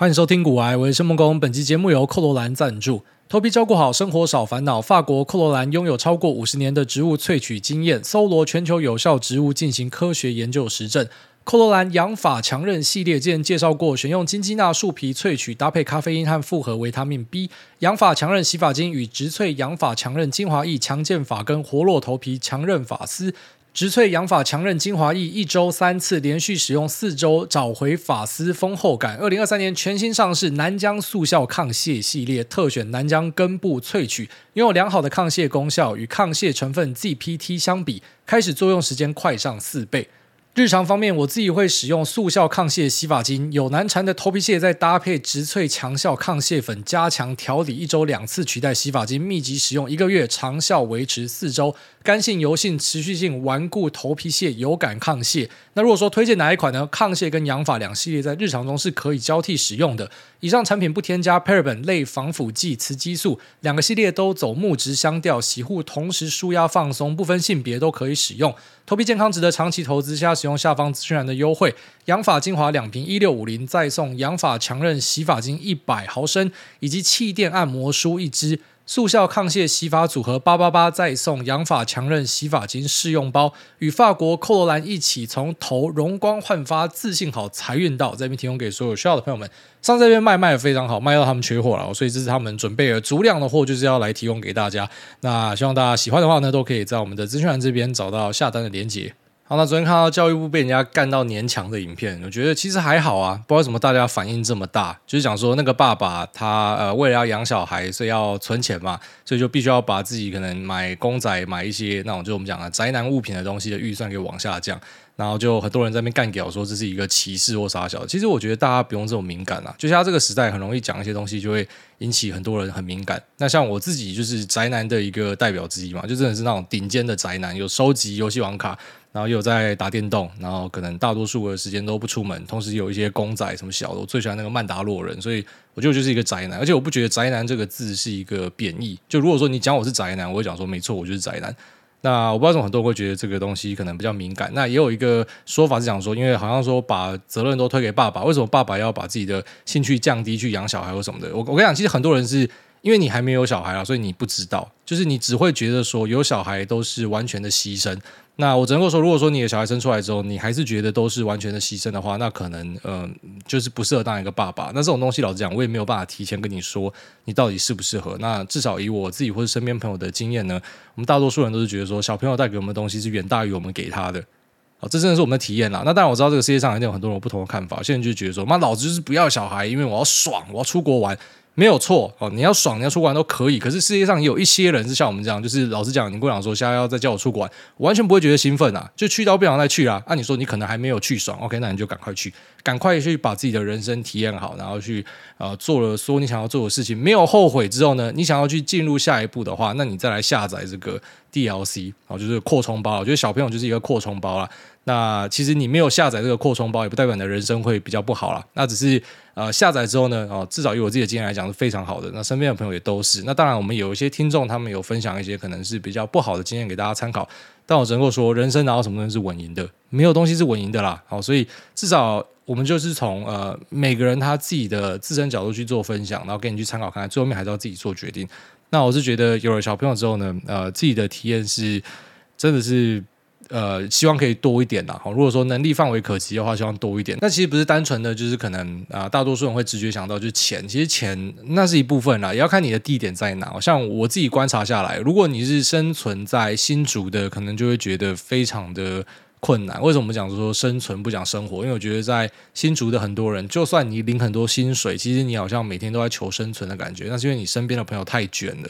欢迎收听股癌，我是孟工。本期节目由寇罗兰赞助。头皮照顾好，生活少烦恼。法国寇罗兰拥有超过五十年的植物萃取经验，搜罗全球有效植物进行科学研究实证。寇罗兰养发强韧系列之前介绍过，选用金鸡纳树皮萃取，搭配咖啡因和复合维他命 B，养发强韧洗发精与植萃养发强韧精华液，强健发根，活络头皮，强韧发丝。植萃养发强韧精华液，一周三次，连续使用四周，找回发丝丰厚感。二零二三年全新上市南疆速效抗屑系列，特选南疆根部萃取，拥有良好的抗屑功效，与抗屑成分 GPT 相比，开始作用时间快上四倍。日常方面，我自己会使用速效抗屑洗发精，有难缠的头皮屑再搭配植萃强效抗屑粉，加强调理，一周两次取代洗发精，密集使用一个月，长效维持四周。干性、油性、持续性顽固头皮屑油感抗屑。那如果说推荐哪一款呢？抗屑跟养发两系列在日常中是可以交替使用的。以上产品不添加 paraben 类防腐剂、雌激素，两个系列都走木质香调，洗护同时舒压放松，不分性别都可以使用。头皮健康值得长期投资，下使用下方资讯栏的优惠，养发精华两瓶一六五零，再送养发强韧洗发精一百毫升，以及气垫按摩梳一支。速效抗屑洗发组合八八八，再送养发强韧洗发精试用包，与法国寇罗兰一起从头容光焕发，自信好财运到，这边提供给所有需要的朋友们。上这边卖卖的非常好，卖到他们缺货了，所以这是他们准备了足量的货，就是要来提供给大家。那希望大家喜欢的话呢，都可以在我们的资讯栏这边找到下单的链接。好，那昨天看到教育部被人家干到年强的影片，我觉得其实还好啊，不知道为什么大家反应这么大，就是讲说那个爸爸他呃为了要养小孩，所以要存钱嘛，所以就必须要把自己可能买公仔、买一些那种就我们讲的宅男物品的东西的预算给往下降，然后就很多人在那边干屌说这是一个歧视或啥小，其实我觉得大家不用这么敏感啊，就像这个时代很容易讲一些东西就会引起很多人很敏感。那像我自己就是宅男的一个代表之一嘛，就真的是那种顶尖的宅男，有收集游戏王卡。然后又在打电动，然后可能大多数的时间都不出门，同时有一些公仔什么小的，我最喜欢那个曼达洛人，所以我觉得我就是一个宅男，而且我不觉得宅男这个字是一个贬义。就如果说你讲我是宅男，我会讲说没错，我就是宅男。那我不知道为什么很多人会觉得这个东西可能比较敏感。那也有一个说法是讲说，因为好像说把责任都推给爸爸，为什么爸爸要把自己的兴趣降低去养小孩或什么的？我我跟你讲，其实很多人是。因为你还没有小孩啊，所以你不知道，就是你只会觉得说有小孩都是完全的牺牲。那我只能够说，如果说你的小孩生出来之后，你还是觉得都是完全的牺牲的话，那可能嗯、呃，就是不适合当一个爸爸。那这种东西老实讲，我也没有办法提前跟你说你到底适不适合。那至少以我自己或者身边朋友的经验呢，我们大多数人都是觉得说，小朋友带给我们的东西是远大于我们给他的。好，这真的是我们的体验啦。那当然我知道这个世界上一定有很多人有不同的看法。现在就觉得说，妈，老子就是不要小孩，因为我要爽，我要出国玩。没有错哦，你要爽，你要出国玩都可以。可是世界上有一些人是像我们这样，就是老实讲，你跟我讲说现在要再叫我出国玩，我完全不会觉得兴奋啊，就去到不想再去啦。那、啊、你说你可能还没有去爽，OK，那你就赶快去，赶快去把自己的人生体验好，然后去呃做了说你想要做的事情，没有后悔之后呢，你想要去进入下一步的话，那你再来下载这个 DLC 哦，就是扩充包。我觉得小朋友就是一个扩充包啦。那其实你没有下载这个扩充包，也不代表你的人生会比较不好啦。那只是呃下载之后呢，哦，至少以我自己的经验来讲是非常好的。那身边的朋友也都是。那当然，我们有一些听众，他们有分享一些可能是比较不好的经验给大家参考。但我只能够说，人生哪有什么东西是稳赢的？没有东西是稳赢的啦。好，所以至少我们就是从呃每个人他自己的自身角度去做分享，然后给你去参考看看，最后面还是要自己做决定。那我是觉得有了小朋友之后呢，呃，自己的体验是真的是。呃，希望可以多一点啦。好，如果说能力范围可及的话，希望多一点。那其实不是单纯的就是可能啊、大多数人会直觉想到就是钱。其实钱那是一部分啦，也要看你的地点在哪。像我自己观察下来，如果你是生存在新竹的，可能就会觉得非常的困难。为什么我们讲说生存不讲生活？因为我觉得在新竹的很多人，就算你领很多薪水，其实你好像每天都在求生存的感觉。那是因为你身边的朋友太卷了。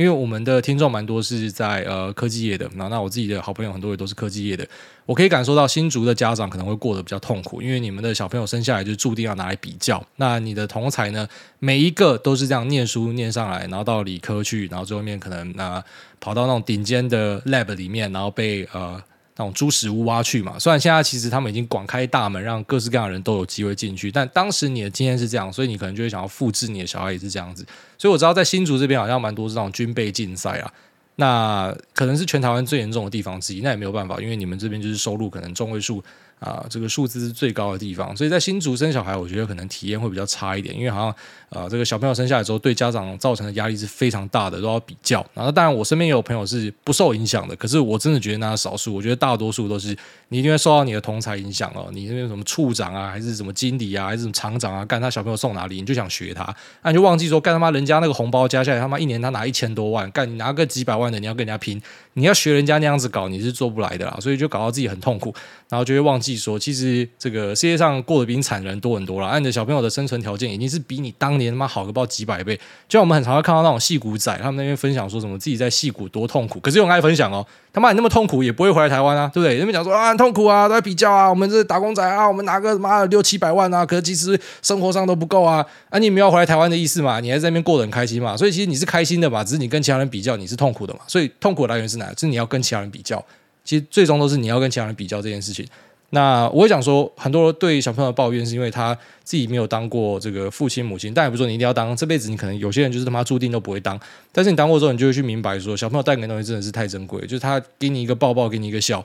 因为我们的听众蛮多是在呃科技业的，那那我自己的好朋友很多也都是科技业的，我可以感受到新竹的家长可能会过得比较痛苦，因为你们的小朋友生下来就注定要拿来比较。那你的同才呢，每一个都是这样念书念上来，然后到理科去，然后最后面可能那、跑到那种顶尖的 lab 里面，然后被呃。那种猪屎屋挖去嘛，虽然现在其实他们已经广开大门，让各式各样的人都有机会进去，但当时你的经验是这样，所以你可能就会想要复制你的小孩也是这样子。所以我知道在新竹这边好像蛮多这种军备竞赛啊，那可能是全台湾最严重的地方之一。那也没有办法，因为你们这边就是收入可能中位数啊，这个数字是最高的地方。所以在新竹生小孩，我觉得可能体验会比较差一点，因为好像啊，这个小朋友生下来之后，对家长造成的压力是非常大的，都要比较。然后当然，我身边也有朋友是不受影响的，可是我真的觉得那少数，我觉得大多数都是你一定会受到你的同才影响哦。你那边什么处长啊，还是什么经理啊，还是什么厂长啊，干他小朋友送哪里，你就想学他，那你就忘记说，干他妈人家那个红包加下来，他妈一年他拿一千多万，干你拿个几百万的，你要跟人家拼，你要学人家那样子搞，你是做不来的啦。所以就搞到自己很痛苦，然后就会忘记说，其实这个世界上过得比你惨的人多很多了。按着小朋友的生存条件，已经是比你当年他妈好个不知道几百倍。就像我们很常会看到那种戏骨仔，他们那边分享说什么自己在戏骨多痛苦，可是有人爱分享哦，他妈你那么痛苦也不会回来台湾啊，对不对？人们讲说啊很痛苦啊，都在比较啊，我们这打工仔啊，我们拿个妈的六七百万啊，可是其实生活上都不够啊，啊你没有回来台湾的意思嘛？你还在那边过得很开心嘛？所以其实你是开心的嘛，只是你跟其他人比较，你是痛苦的嘛？所以痛苦的来源是哪？就是你要跟其他人比较，其实最终都是你要跟其他人比较这件事情。那我会讲说，很多人对小朋友抱怨是因为他自己没有当过这个父亲母亲，但也不是说你一定要当，这辈子你可能有些人就是他妈注定都不会当。但是你当过之后，你就会去明白说，小朋友带给你的东西真的是太珍贵，就是他给你一个抱抱，给你一个笑。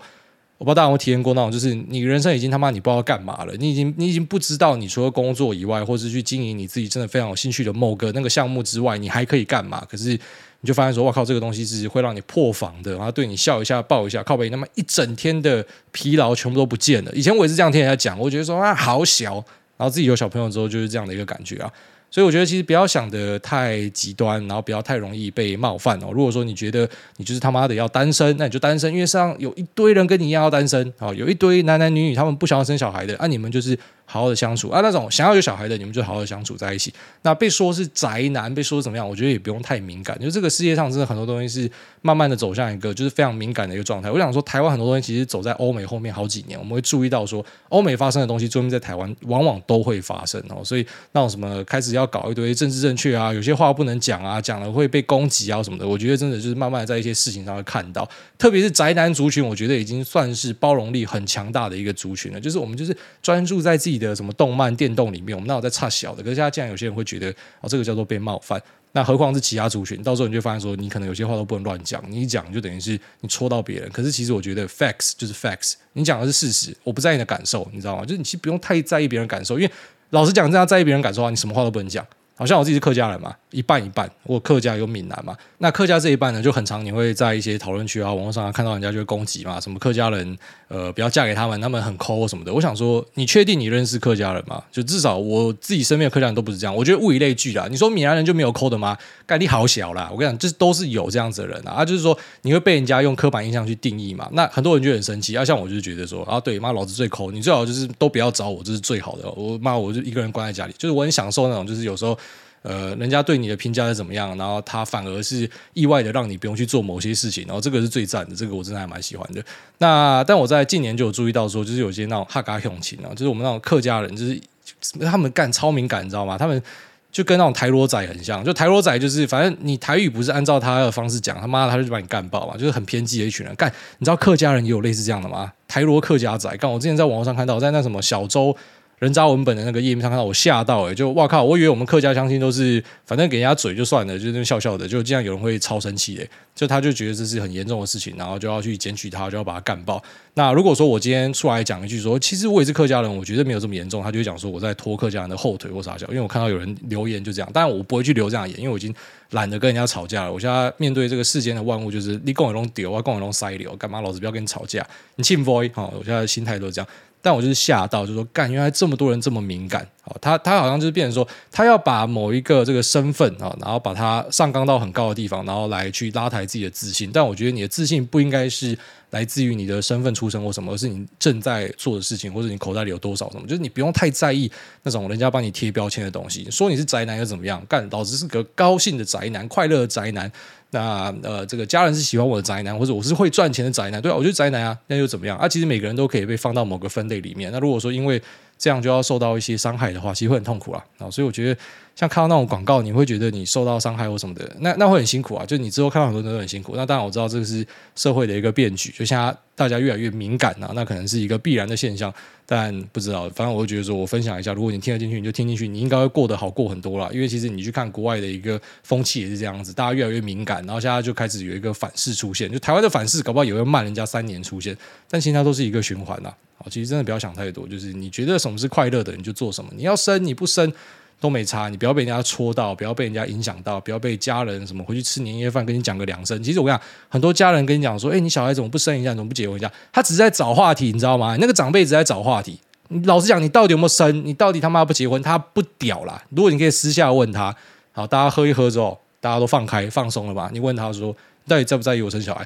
我不知道大家有没有体验过那种，就是你人生已经他妈你不知道干嘛了，你已经你已经不知道你除了工作以外，或是去经营你自己真的非常有兴趣的某个那个项目之外，你还可以干嘛？可是。你就发现说，哇靠，这个东西是会让你破防的，然后对你笑一下、抱一下，靠北，那么一整天的疲劳全部都不见了。以前我也是这样听人家讲，我觉得说啊，好小，然后自己有小朋友之后就是这样的一个感觉啊。所以我觉得其实不要想的太极端，然后不要太容易被冒犯哦。如果说你觉得你就是他妈的要单身，那你就单身，因为上有一堆人跟你一样要单身啊，有一堆男男女女他们不想要生小孩的，那、啊、你们就是。好好的相处啊，那种想要有小孩的，你们就好好的相处在一起。那被说是宅男，被说怎么样？我觉得也不用太敏感。就这个世界上真的很多东西是慢慢的走向一个就是非常敏感的一个状态。我想说，台湾很多东西其实走在欧美后面好几年，我们会注意到说，欧美发生的东西，最后在台湾往往都会发生哦。所以那种什么开始要搞一堆政治正确啊，有些话不能讲啊，讲了会被攻击啊什么的。我觉得真的就是慢慢的在一些事情上会看到，特别是宅男族群，我觉得已经算是包容力很强大的一个族群了。就是我们就是专注在自己的什么动漫。电动里面，我们那有在差小的，可是现在竟然有些人会觉得哦，这个叫做被冒犯，那何况是其他族群？到时候你就发现说，你可能有些话都不能乱讲，你一讲就等于是你戳到别人。可是其实我觉得 facts 就是 facts，你讲的是事实，我不在意你的感受，你知道吗？就是你其实不用太在意别人感受，因为老实讲，这样在意别人感受的话，你什么话都不能讲。好像我自己是客家人嘛，一半一半。我客家有闽南嘛，那客家这一半呢，就很常你会在一些讨论区啊、网络上啊看到人家就会攻击嘛，什么客家人呃不要嫁给他们，他们很抠什么的。我想说，你确定你认识客家人吗？就至少我自己身边的客家人都不是这样。我觉得物以类聚啦。你说闽南人就没有抠的吗？概率好小啦。我跟你讲，这都是有这样子的人啊。啊，就是说你会被人家用刻板印象去定义嘛。那很多人就很生气啊。像我就是觉得说啊，对，妈老子最抠，你最好就是都不要找我，这是最好的。我妈我就一个人关在家里，就是我很享受那种，就是有时候。呃，人家对你的评价是怎么样？然后他反而是意外的让你不用去做某些事情，然后这个是最赞的，这个我真的还蛮喜欢的。那但我在近年就有注意到说，就是有些那种哈嘎勇情啊，就是我们那种客家人，就是他们干超敏感，你知道吗？他们就跟那种台罗仔很像，就台罗仔就是反正你台语不是按照他的方式讲，他妈的他就把你干爆嘛，就是很偏激的一群人。干，你知道客家人也有类似这样的吗？台罗客家仔，干，我之前在网络上看到，在那什么小洲。人渣文本的那个页面上看到我吓到哎、就哇靠！我以为我们客家乡亲都是反正给人家嘴就算了，就那笑笑的，就这样有人会超生气哎、就他就觉得这是很严重的事情，然后就要去检举他，就要把他干爆。那如果说我今天出来讲一句说，其实我也是客家人，我觉得没有这么严重，他就讲说我在拖客家人的后腿或啥笑。因为我看到有人留言就这样，但我不会去留这样言，因为我已经懒得跟人家吵架了。我现在面对这个世间的万物，就是你跟我弄丢，我跟我弄塞流，干嘛老子不要跟你吵架？你信 boy 哈，我现在心态都是这样。但我就是吓到，就说干，原来这么多人这么敏感，他他好像就是变成说，他要把某一个这个身份啊，然后把他上纲到很高的地方，然后来去拉抬自己的自信。但我觉得你的自信不应该是来自于你的身份出身或什么，而是你正在做的事情，或者你口袋里有多少什么。就是你不用太在意那种人家帮你贴标签的东西，说你是宅男又怎么样？干，老子是个高兴的宅男，快乐的宅男。那呃，这个家人是喜欢我的宅男，或者我是会赚钱的宅男，对啊，我觉得宅男啊，那又怎么样啊？其实每个人都可以被放到某个分类里面。那如果说因为这样就要受到一些伤害的话，其实会很痛苦啊。啊，所以我觉得像看到那种广告，你会觉得你受到伤害或什么的，那那会很辛苦啊。就你之后看到很多人都很辛苦。那当然我知道这个是社会的一个变局，就像大家越来越敏感啊，那可能是一个必然的现象。但不知道，反正我会觉得说，我分享一下，如果你听得进去，你就听进去，你应该会过得好过很多啦。因为其实你去看国外的一个风气也是这样子，大家越来越敏感，然后现在就开始有一个反噬出现。就台湾的反噬，搞不好也会慢人家三年出现，但其实它都是一个循环呐。好，其实真的不要想太多，就是你觉得什么是快乐的，你就做什么。你要生，你不生。都没差，你不要被人家戳到，不要被人家影响到，不要被家人什么回去吃年夜饭跟你讲个两声。其实我跟你讲，很多家人跟你讲说：“哎，你小孩怎么不生一下，怎么不结婚一下？”他只是在找话题，你知道吗？那个长辈只在找话题。老实讲，你到底有没有生？你到底他妈不结婚？他不屌啦。如果你可以私下问他，好，大家喝一喝之后，大家都放开放松了吧？你问他说：“到底在不在意我生小孩？”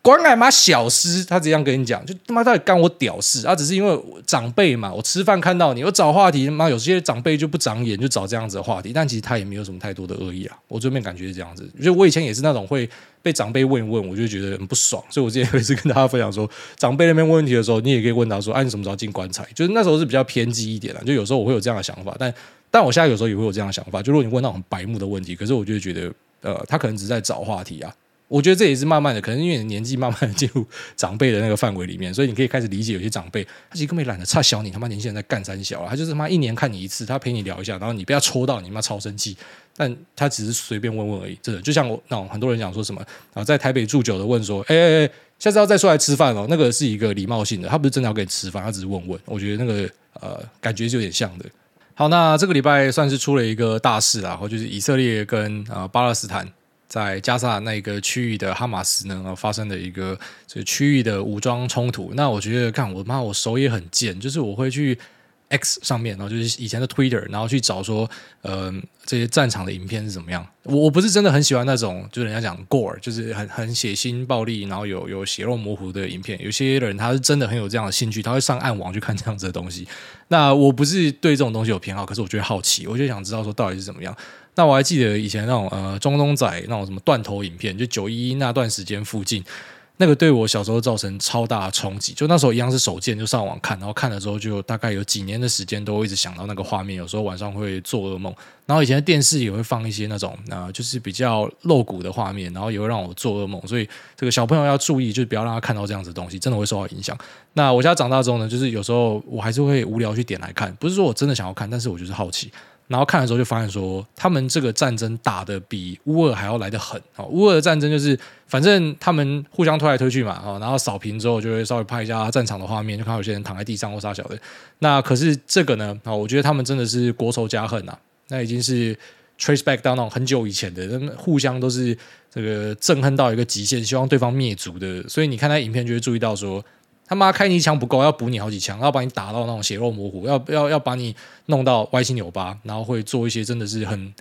管他妈小事，他这样跟你讲，就他妈到底干我屌事啊！只是因为长辈嘛，我吃饭看到你，我找话题，他妈有些长辈就不长眼，就找这样子的话题。但其实他也没有什么太多的恶意啊。我这边感觉是这样子，就我以前也是那种会被长辈问一问，我就觉得很不爽。所以我之前也是跟大家分享说，长辈那边问问题的时候，你也可以问他说：“哎、啊，你什么时候进棺材？”就是那时候是比较偏激一点的，就有时候我会有这样的想法。但但我现在有时候也会有这样的想法，就如果你问那种白目的问题，可是我就觉得，呃，他可能只是在找话题啊。我觉得这也是慢慢的，可能因为你年纪慢慢的进入长辈的那个范围里面，所以你可以开始理解有些长辈，他其实根本懒得差小你他妈年轻人在干三小啊，他就是他妈一年看你一次，他陪你聊一下，然后你被他戳到，你妈超生气，但他只是随便问问而已，真的就像我那种很多人讲说什么啊，在台北住久的问说，哎哎哎，下次要再出来吃饭哦，那个是一个礼貌性的，他不是真的要跟你吃饭，他只是问问，我觉得那个呃感觉就有点像的。好，那这个礼拜算是出了一个大事啦，或就是以色列跟呃巴勒斯坦。在加萨那个区域的哈马斯呢，发生了一个这区域的武装冲突。那我觉得，看我妈，我手也很贱，就是我会去 X 上面，然后就是以前的 Twitter，然后去找说，嗯、呃，这些战场的影片是怎么样。我我不是真的很喜欢那种，就是人家讲 Gore，就是很很血腥暴力，然后有有血肉模糊的影片。有些人他是真的很有这样的兴趣，他会上暗网去看这样子的东西。那我不是对这种东西有偏好，可是我觉得好奇，我就想知道说到底是怎么样。那我还记得以前那种呃中东仔那种什么断头影片，就九一一那段时间附近，那个对我小时候造成超大的冲击。就那时候一样是手贱，就上网看，然后看了之后就大概有几年的时间都一直想到那个画面，有时候晚上会做噩梦。然后以前的电视也会放一些那种啊、就是比较露骨的画面，然后也会让我做噩梦。所以这个小朋友要注意，就是不要让他看到这样子的东西，真的会受到影响。那我现在长大之后呢，就是有时候我还是会无聊去点来看，不是说我真的想要看，但是我就是好奇。然后看的时候就发现说，他们这个战争打得比乌俄还要来得狠。乌俄的战争就是，反正他们互相推来推去嘛，然后扫平之后就会稍微拍一下战场的画面，就看到有些人躺在地上或啥小的。那可是这个呢，啊，我觉得他们真的是国仇家恨呐，那已经是 trace back 到那种很久以前的，互相都是这个憎恨到一个极限，希望对方灭族的。所以你看那影片就会注意到说。他妈开你一枪不够，要补你好几枪，要把你打到那种血肉模糊，要要要把你弄到歪七扭八，然后会做一些真的是很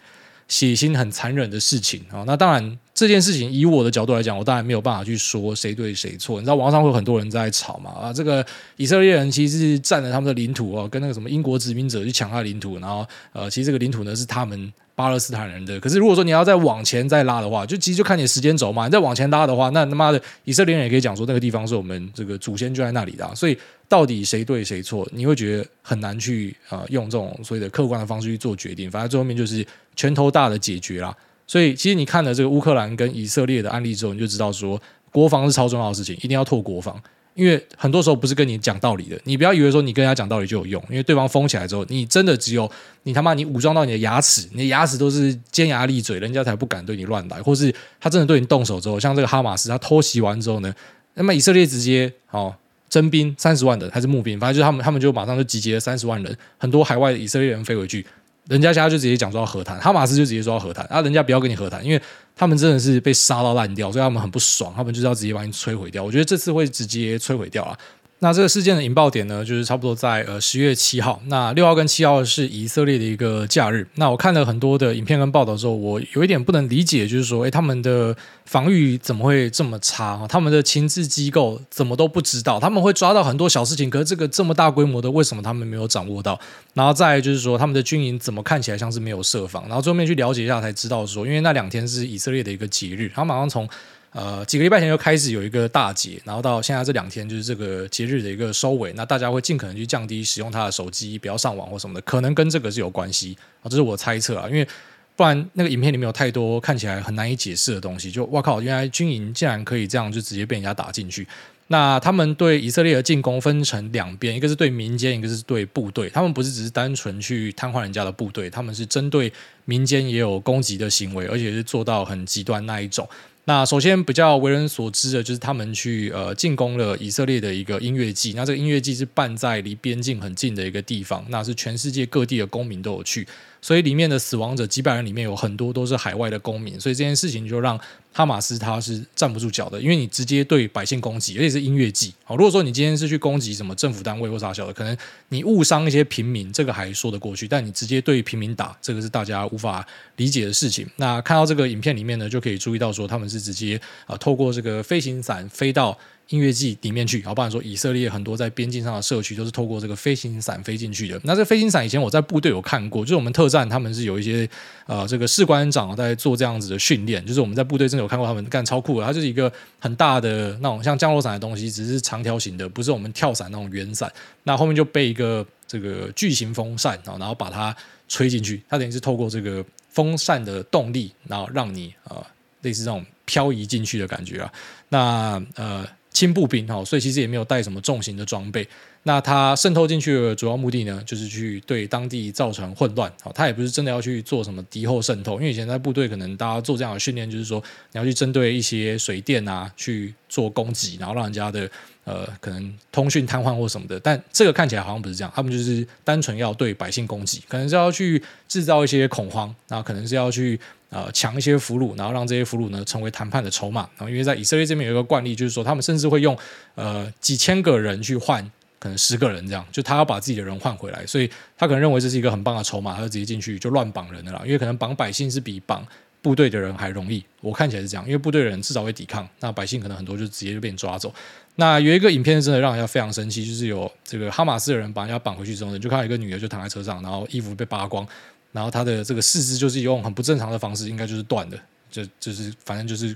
血腥、很残忍的事情啊！那当然，这件事情以我的角度来讲，我当然没有办法去说谁对谁错。你知道网上会有很多人在吵嘛？啊，这个以色列人其实是占了他们的领土哦，跟那个什么英国殖民者去抢他的领土，然后呃，其实这个领土呢是他们。巴勒斯坦人的，可是如果说你要再往前再拉的话，就其实就看你时间轴嘛。你再往前拉的话，那他妈的以色列人也可以讲说那个地方是我们这个祖先就在那里的，所以到底谁对谁错，你会觉得很难去啊、用这种所谓的客观的方式去做决定。反正最后面就是拳头大的解决啦。所以其实你看了这个乌克兰跟以色列的案例之后，你就知道说国防是超重要的事情，一定要拓国防。因为很多时候不是跟你讲道理的，你不要以为说你跟人家讲道理就有用，因为对方疯起来之后，你真的只有你他妈你武装到你的牙齿，你的牙齿都是尖牙利嘴，人家才不敢对你乱来，或是他真的对你动手之后，像这个哈马斯他偷袭完之后呢，那么以色列直接哦征兵三十万的还是募兵，反正就是他们他们就马上就集结了三十万人，很多海外的以色列人飞回去。人家现在就直接讲说要和谈，哈马斯就直接说要和谈，啊，人家不要跟你和谈，因为他们真的是被杀到烂掉，所以他们很不爽，他们就是要直接把你摧毁掉。我觉得这次会直接摧毁掉啊。那这个事件的引爆点呢，就是差不多在呃十月七号。那六号跟七号是以色列的一个假日。那我看了很多的影片跟报道之后，我有一点不能理解，就是说，诶，他们的防御怎么会这么差？他们的情治机构怎么都不知道？他们会抓到很多小事情，可是这个这么大规模的，为什么他们没有掌握到？然后再就是说，他们的军营怎么看起来像是没有设防？然后最后面去了解一下才知道说，因为那两天是以色列的一个节日，他马上从呃几个礼拜前就开始有一个大节，然后到现在这两天就是这个节日的一个收尾，那大家会尽可能去降低使用他的手机，不要上网或什么的，可能跟这个是有关系啊，这是我猜测啊，因为不然那个影片里面有太多看起来很难以解释的东西，就哇靠，原来军营竟然可以这样就直接被人家打进去。那他们对以色列的进攻分成两边，一个是对民间，一个是对部队。他们不是只是单纯去瘫痪人家的部队，他们是针对民间也有攻击的行为，而且是做到很极端那一种。那首先比较为人所知的就是他们去呃进攻了以色列的一个音乐季，那这个音乐季是办在离边境很近的一个地方，那是全世界各地的公民都有去。所以里面的死亡者几百人里面有很多都是海外的公民，所以这件事情就让哈马斯他是站不住脚的，因为你直接对百姓攻击，而且是音乐祭。好，如果说你今天是去攻击什么政府单位或啥小的，可能你误伤一些平民，这个还说得过去，但你直接对平民打，这个是大家无法理解的事情。那看到这个影片里面呢，就可以注意到说他们是直接啊透过这个飞行伞飞到。音乐季里面去，好，不然说以色列很多在边境上的社区都是透过这个飞行伞飞进去的。那这飞行伞以前我在部队有看过，就是我们特战他们是有一些呃这个士官长在做这样子的训练，就是我们在部队真的有看过他们干超酷的，它就是一个很大的那种像降落伞的东西，只是长条形的，不是我们跳伞那种圆伞。那后面就背一个这个巨型风扇啊，然后把它吹进去，它等于是透过这个风扇的动力，然后让你啊、呃、类似这种漂移进去的感觉啊。那呃。轻步兵哈，所以其实也没有带什么重型的装备。那他渗透进去的主要目的呢，就是去对当地造成混乱。好，他也不是真的要去做什么敌后渗透，因为以前在部队可能大家做这样的训练，就是说你要去针对一些水电啊去做攻击，然后让人家的呃可能通讯瘫痪或什么的。但这个看起来好像不是这样，他们就是单纯要对百姓攻击，可能是要去制造一些恐慌，然后可能是要去。呃，抢一些俘虏，然后让这些俘虏呢成为谈判的筹码。然后，因为在以色列这边有一个惯例，就是说他们甚至会用呃几千个人去换可能十个人这样，就他要把自己的人换回来，所以他可能认为这是一个很棒的筹码，他就直接进去就乱绑人的啦。因为可能绑百姓是比绑部队的人还容易，我看起来是这样，因为部队的人至少会抵抗，那百姓可能很多就直接就被你抓走。那有一个影片真的让人家非常生气，就是有这个哈马斯的人把人家绑回去之后呢，就看到一个女的就躺在车上，然后衣服被扒光。然后她的这个四肢就是用很不正常的方式，应该就是断的，就就是反正就是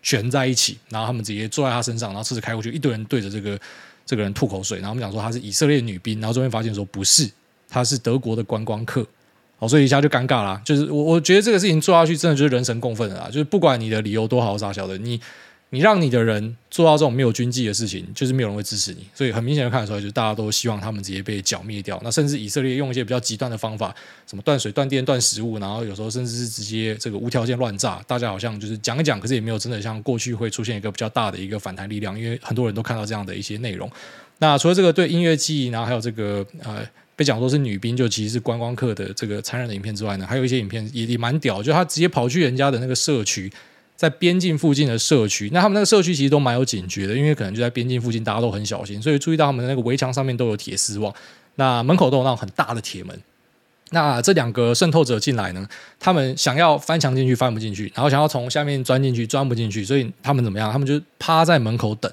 悬在一起。然后他们直接坐在她身上，然后车子开过去，一堆人对着这个这个人吐口水。然后我们讲说她是以色列女兵，然后这边发现说不是，她是德国的观光客。好，所以一下就尴尬了。就是我我觉得这个事情做下去，真的就是人神共愤的啦。就是不管你的理由多好傻小的，你。你让你的人做到这种没有军纪的事情，就是没有人会支持你。所以很明显的看得出来，就是大家都希望他们直接被剿灭掉。那甚至以色列用一些比较极端的方法，什么断水、断电、断食物，然后有时候甚至是直接这个无条件乱炸。大家好像就是讲一讲，可是也没有真的像过去会出现一个比较大的一个反弹力量，因为很多人都看到这样的一些内容。那除了这个对音乐记忆，然后还有这个呃被讲说是女兵，就其实是观光客的这个残忍的影片之外呢，还有一些影片也也蛮屌，就他直接跑去人家的那个社区。在边境附近的社区，那他们那个社区其实都蛮有警觉的，因为可能就在边境附近，大家都很小心，所以注意到他们的那个围墙上面都有铁丝网，那门口都有那种很大的铁门。那这两个渗透者进来呢，他们想要翻墙进去，翻不进去，然后想要从下面钻进去，钻不进去，所以他们怎么样？他们就趴在门口等，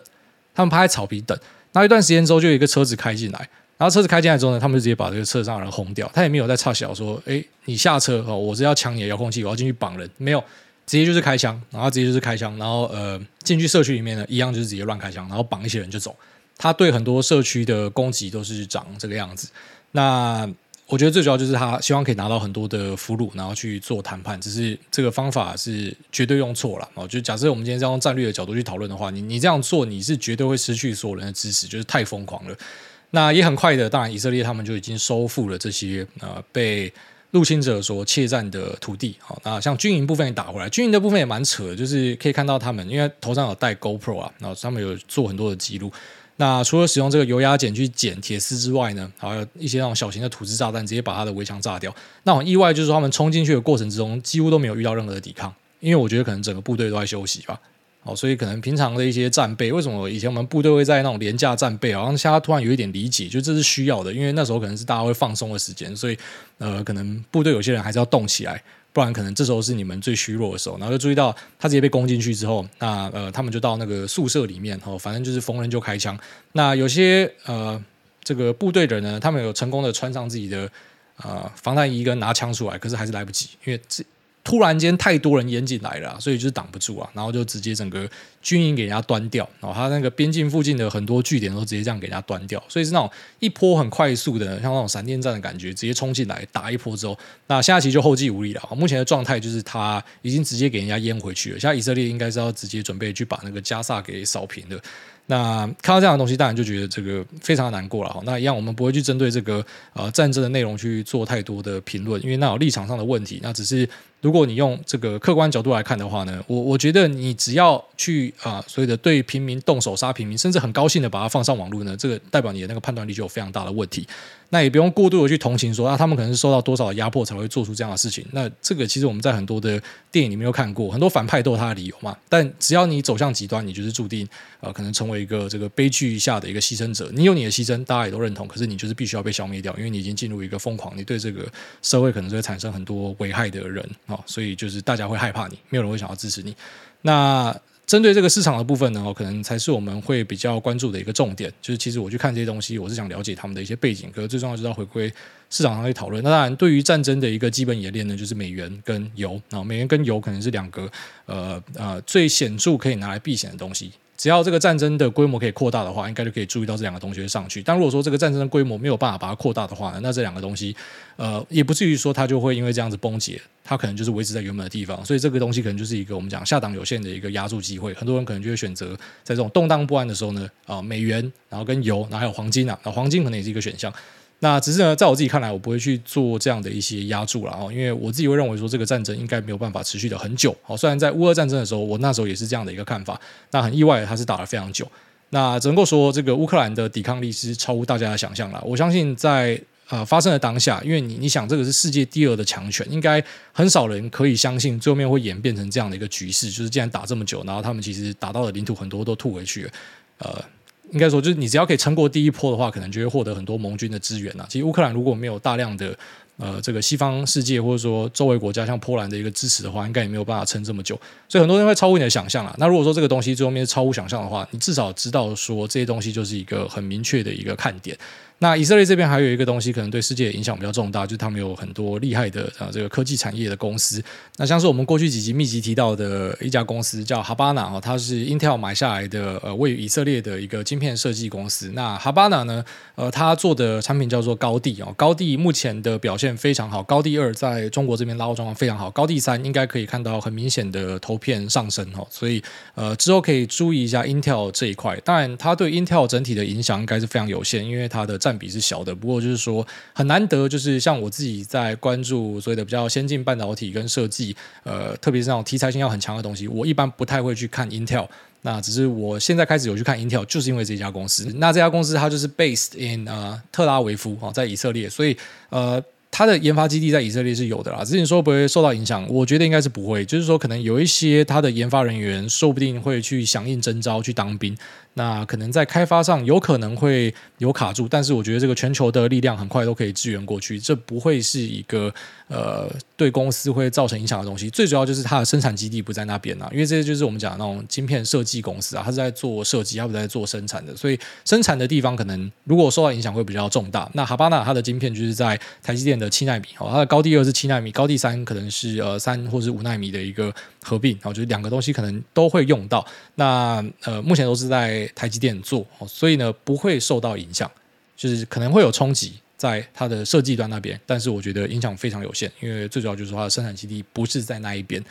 他们趴在草皮等。那一段时间之后，就有一个车子开进来，然后车子开进来之后呢，他们就直接把这个车上的人轰掉，他也没有在插小说，诶，你下车哦，我是要抢你的遥控器，我要进去绑人，没有。直接就是开枪，然后直接就是开枪，然后呃进去社区里面呢，一样就是直接乱开枪，然后绑一些人就走。他对很多社区的攻击都是长这个样子。那我觉得最主要就是他希望可以拿到很多的俘虏，然后去做谈判。只是这个方法是绝对用错了哦。就假设我们今天是用战略的角度去讨论的话，你你这样做你是绝对会失去所有人的支持，就是太疯狂了。那也很快的，当然以色列他们就已经收复了这些呃被。入侵者所窃占的土地，好，那像军营部分也打回来，军营的部分也蛮扯的，就是可以看到他们，因为头上有带 GoPro 啊，然后他们有做很多的记录。那除了使用这个油压剪去剪铁丝之外呢，还有一些那种小型的土制炸弹，直接把他的围墙炸掉。那很意外就是说他们冲进去的过程之中，几乎都没有遇到任何的抵抗，因为我觉得可能整个部队都在休息吧。哦，所以可能平常的一些战备，为什么以前我们部队会在那种廉价战备？好像现在突然有一点理解，就这是需要的，因为那时候可能是大家会放松的时间，所以呃，可能部队有些人还是要动起来，不然可能这时候是你们最虚弱的时候。然后就注意到他直接被攻进去之后，那呃，他们就到那个宿舍里面，哦，反正就是逢人就开枪。那有些呃，这个部队的人呢，他们有成功的穿上自己的呃防弹衣跟拿枪出来，可是还是来不及，因为这。突然间太多人淹进来了，所以就是挡不住啊，然后就直接整个军营给人家端掉，然后他那个边境附近的很多据点都直接这样给人家端掉，所以是那种一波很快速的，像那种闪电战的感觉，直接冲进来打一波之后，那现在其实就后继无力了。目前的状态就是他已经直接给人家淹回去了，现在以色列应该是要直接准备去把那个加萨给扫平的。那看到这样的东西，当然就觉得这个非常的难过了哈。那一样，我们不会去针对这个呃战争的内容去做太多的评论，因为那有立场上的问题。那只是如果你用这个客观角度来看的话呢，我我觉得你只要去啊、所谓的对平民动手杀平民，甚至很高兴的把它放上网络呢，这个代表你的那个判断力就有非常大的问题。那也不用过度的去同情说啊，他们可能是受到多少的压迫才会做出这样的事情。那这个其实我们在很多的电影里面都看过，很多反派都有他的理由嘛。但只要你走向极端，你就是注定呃可能成为一个这个悲剧下的一个牺牲者。你有你的牺牲，大家也都认同，可是你就是必须要被消灭掉，因为你已经进入一个疯狂，你对这个社会可能就会产生很多危害的人、哦。所以就是大家会害怕你，没有人会想要支持你。那。针对这个市场的部分呢，可能才是我们会比较关注的一个重点。就是其实我去看这些东西，我是想了解他们的一些背景，可是最重要就是要回归市场上去讨论。那当然，对于战争的一个基本演练呢，就是美元跟油啊，美元跟油可能是两个呃呃最显著可以拿来避险的东西。只要这个战争的规模可以扩大的话，应该就可以注意到这两个东西上去。但如果说这个战争的规模没有办法把它扩大的话，那这两个东西，呃，也不至于说它就会因为这样子崩解，它可能就是维持在原本的地方。所以这个东西可能就是一个我们讲下档有限的一个压住机会。很多人可能就会选择在这种动荡不安的时候呢，啊、美元，然后跟油，然后还有黄金啊，那黄金可能也是一个选项。那只是呢，在我自己看来，我不会去做这样的一些押注了啊，因为我自己会认为说，这个战争应该没有办法持续的很久。好，虽然在乌俄战争的时候，我那时候也是这样的一个看法，那很意外，它是打了非常久。那只能够说，这个乌克兰的抵抗力是超乎大家的想象了。我相信在呃发生的当下，因为你你想，这个是世界第二的强权，应该很少人可以相信最后面会演变成这样的一个局势。就是既然打这么久，然后他们其实打到的领土很多都吐回去了，呃。应该说，就是你只要可以撑过第一波的话，可能就会获得很多盟军的支援呐。其实乌克兰如果没有大量的呃这个西方世界或者说周围国家像波兰的一个支持的话，应该也没有办法撑这么久。所以很多人会超乎你的想象啊。那如果说这个东西最后面是超乎想象的话，你至少知道说这些东西就是一个很明确的一个看点。那以色列这边还有一个东西，可能对世界影响比较重大，就是他们有很多厉害的啊这个科技产业的公司。那像是我们过去几集密集提到的一家公司叫 Habana 哦，它是 Intel 买下来的呃位于以色列的一个晶片设计公司。那 Habana 呢，呃，它做的产品叫做高地哦，高地目前的表现非常好，高地二在中国这边拉货状况非常好，高地三应该可以看到很明显的投片上升哦，所以呃之后可以注意一下 Intel 这一块。当然，它对 Intel 整体的影响应该是非常有限，因为它的占比是小的，不过就是说很难得，就是像我自己在关注所谓的比较先进半导体跟设计，呃，特别是那种题材性要很强的东西，我一般不太会去看 Intel。那只是我现在开始有去看 Intel，就是因为这家公司。那这家公司它就是 based in 呃特拉维夫啊，在以色列，所以呃。它的研发基地在以色列是有的啦，之前说不会受到影响，我觉得应该是不会。就是说，可能有一些它的研发人员，说不定会去响应征召去当兵。那可能在开发上有可能会有卡住，但是我觉得这个全球的力量很快都可以支援过去，这不会是一个呃对公司会造成影响的东西。最主要就是它的生产基地不在那边啊，因为这些就是我们讲的那种晶片设计公司啊，它是在做设计，它不在做生产的，所以生产的地方可能如果受到影响会比较重大。那哈巴纳它的晶片就是在台积电的七纳米，哦，它的高地二是七纳米，高地三可能是呃三或是五纳米的一个合并，然后就是两个东西可能都会用到。那呃目前都是在台积电做，所以呢不会受到影响，就是可能会有冲击在它的设计端那边，但是我觉得影响非常有限，因为最主要就是它的生产基地不是在那一边。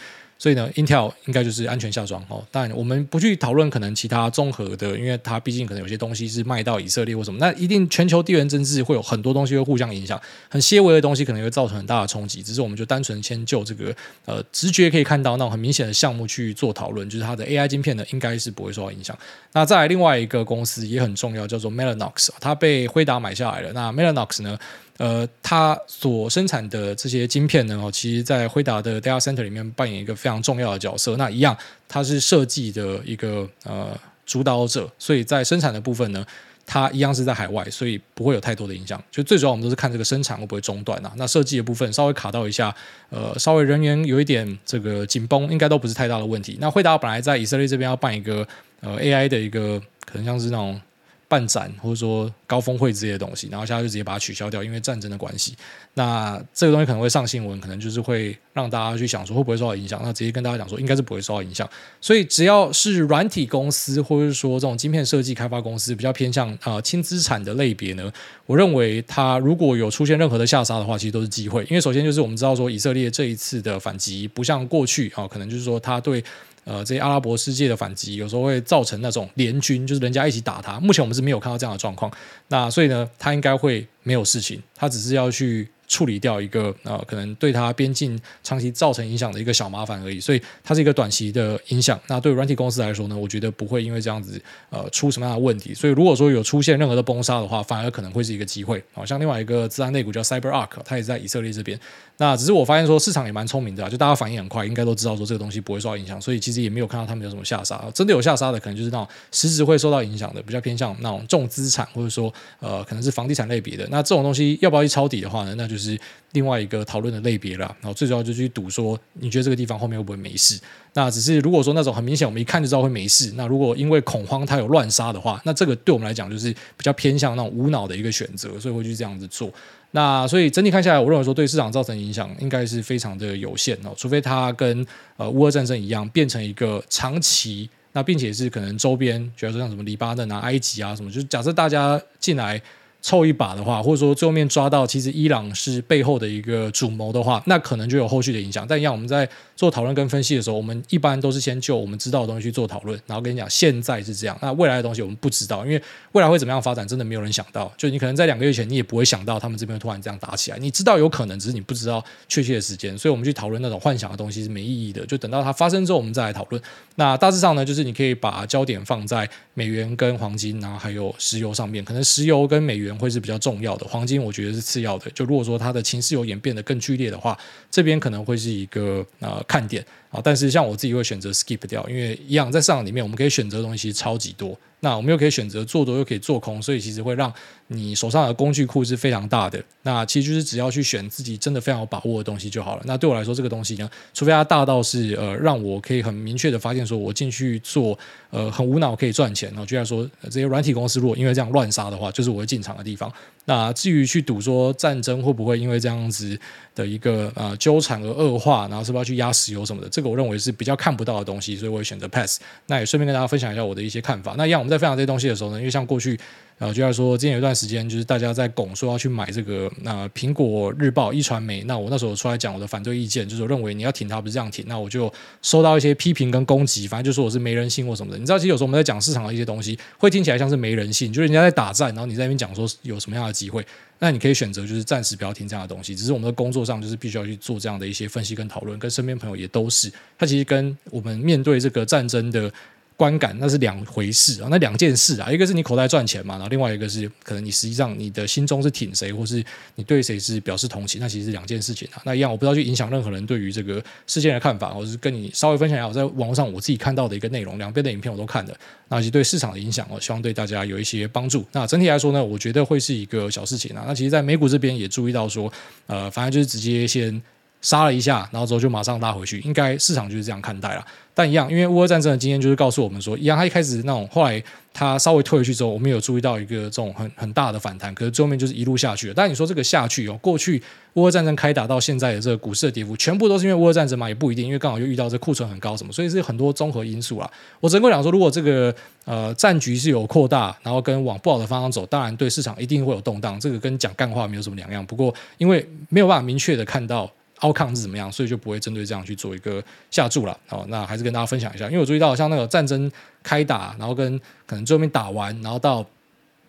所以呢，Intel 应该就是安全下装哦。当然，我们不去讨论可能其他综合的，因为它毕竟可能有些东西是卖到以色列或什么，那一定全球地缘政治会有很多东西会互相影响，很些微的东西可能会造成很大的冲击。只是我们就单纯先就这个呃直觉可以看到那种很明显的项目去做讨论，就是它的 AI 晶片呢，应该是不会受到影响。那再来另外一个公司也很重要，叫做 Melanox，它被辉达买下来了。那 Melanox 呢？呃，它所生产的这些晶片呢，哦，其实在辉达的 data center 里面扮演一个非常重要的角色。那一样，它是设计的一个呃主导者，所以在生产的部分呢，它一样是在海外，所以不会有太多的影响。就最主要，我们都是看这个生产会不会中断啊。那设计的部分稍微卡到一下，呃，稍微人员有一点这个紧绷，应该都不是太大的问题。那辉达本来在以色列这边要办一个呃 AI 的一个可能像是那种。办展或者说高峰会之类的东西，然后现在就直接把它取消掉，因为战争的关系。那这个东西可能会上新闻，可能就是会让大家去想说会不会受到影响。那直接跟大家讲说，应该是不会受到影响。所以只要是软体公司或者是说这种晶片设计开发公司比较偏向啊轻资产的类别呢，我认为它如果有出现任何的下杀的话，其实都是机会。因为首先就是我们知道说以色列这一次的反击不像过去啊，可能就是说它对。呃，这些阿拉伯世界的反击有时候会造成那种联军，就是人家一起打他。目前我们是没有看到这样的状况，那所以呢，他应该会没有事情，他只是要去。处理掉一个呃，可能对他边境长期造成影响的一个小麻烦而已，所以它是一个短期的影响。那对软体公司来说呢，我觉得不会因为这样子呃出什么样的问题。所以如果说有出现任何的崩杀的话，反而可能会是一个机会。好像另外一个资安内股叫 CyberArk，它也在以色列这边。那只是我发现说市场也蛮聪明的，就大家反应很快，应该都知道说这个东西不会受到影响，所以其实也没有看到他们有什么下杀。真的有下杀的，可能就是那种实质会受到影响的，比较偏向那种重资产或者说呃可能是房地产类别的。那这种东西要不要去抄底的话呢？那就是另外一个讨论的类别了，然后最主要就去赌说，你觉得这个地方后面会不会没事？那只是如果说那种很明显，我们一看就知道会没事。那如果因为恐慌它有乱杀的话，那这个对我们来讲就是比较偏向那种无脑的一个选择，所以会去这样子做。那所以整体看下来，我认为说对市场造成影响应该是非常的有限哦，除非它跟呃乌俄战争一样变成一个长期，那并且是可能周边，比如说像什么黎巴嫩啊、埃及啊什么，就是假设大家进来。凑一把的话，或者说最后面抓到其实伊朗是背后的一个主谋的话，那可能就有后续的影响。但一样，我们在做讨论跟分析的时候，我们一般都是先就我们知道的东西去做讨论，然后跟你讲现在是这样。那未来的东西我们不知道，因为未来会怎么样发展，真的没有人想到。就你可能在两个月前，你也不会想到他们这边突然这样打起来。你知道有可能，只是你不知道确切的时间。所以我们去讨论那种幻想的东西是没意义的。就等到它发生之后，我们再来讨论。那大致上呢，就是你可以把焦点放在美元跟黄金，然后还有石油上面。可能石油跟美元会是比较重要的。黄金我觉得是次要的，就如果说它的情势有演变得更剧烈的话，这边可能会是一个呃看点啊。但是像我自己会选择 skip 掉，因为一样在市场里面我们可以选择的东西超级多。那我们又可以选择做多，又可以做空，所以其实会让你手上的工具库是非常大的。那其实就是只要去选自己真的非常有把握的东西就好了。那对我来说，这个东西呢，除非它大到是呃让我可以很明确的发现，说我进去做呃很无脑可以赚钱，然后就像说这些软体公司如果因为这样乱杀的话，就是我会进场的地方。那至于去赌说战争会不会因为这样子的一个呃纠缠而恶化，然后是不是要去压石油什么的，这个我认为是比较看不到的东西，所以我会选择 pass。那也顺便跟大家分享一下我的一些看法。那一样我们在分享这些东西的时候呢，因为像过去。呃就要说，之前有一段时间，就是大家在拱说要去买这个那苹果日报、一传媒。那我那时候出来讲我的反对意见，就是认为你要挺它不是这样挺。那我就收到一些批评跟攻击，反正就说我是没人性或什么的。你知道，其实有时候我们在讲市场的一些东西，会听起来像是没人性，就是人家在打战，然后你在那边讲说有什么样的机会，那你可以选择就是暂时不要听这样的东西。只是我们的工作上就是必须要去做这样的一些分析跟讨论，跟身边朋友也都是。它其实跟我们面对这个战争的。观感那是两回事啊，那两件事啊，一个是你口袋赚钱嘛，然后另外一个是可能你实际上你的心中是挺谁，或是你对谁是表示同情，那其实是两件事情啊。那一样，我不知道去影响任何人对于这个事件的看法，我是跟你稍微分享一下我在网络上我自己看到的一个内容，两边的影片我都看的，那其实对市场的影响，我希望对大家有一些帮助。那整体来说呢，我觉得会是一个小事情啊。那其实，在美股这边也注意到说，呃，反正就是直接先。杀了一下，然后之后就马上拉回去，应该市场就是这样看待了。但一样，因为乌俄战争的经验就是告诉我们说，一样，他一开始那种，后来他稍微退回去之后，我们有注意到一个这种很很大的反弹，可是最后面就是一路下去了。但你说这个下去哦，过去乌俄战争开打到现在的这个股市的跌幅，全部都是因为乌俄战争嘛？也不一定，因为刚好又遇到这库存很高什么，所以是很多综合因素啦。我只能够讲说，如果这个呃战局是有扩大，然后跟往不好的方向走，当然对市场一定会有动荡，这个跟讲干话没有什么两样。不过因为没有办法明确的看到。高抗是怎么样，所以就不会针对这样去做一个下注了。好，那还是跟大家分享一下，因为我注意到像那个战争开打，然后跟可能最后面打完，然后到。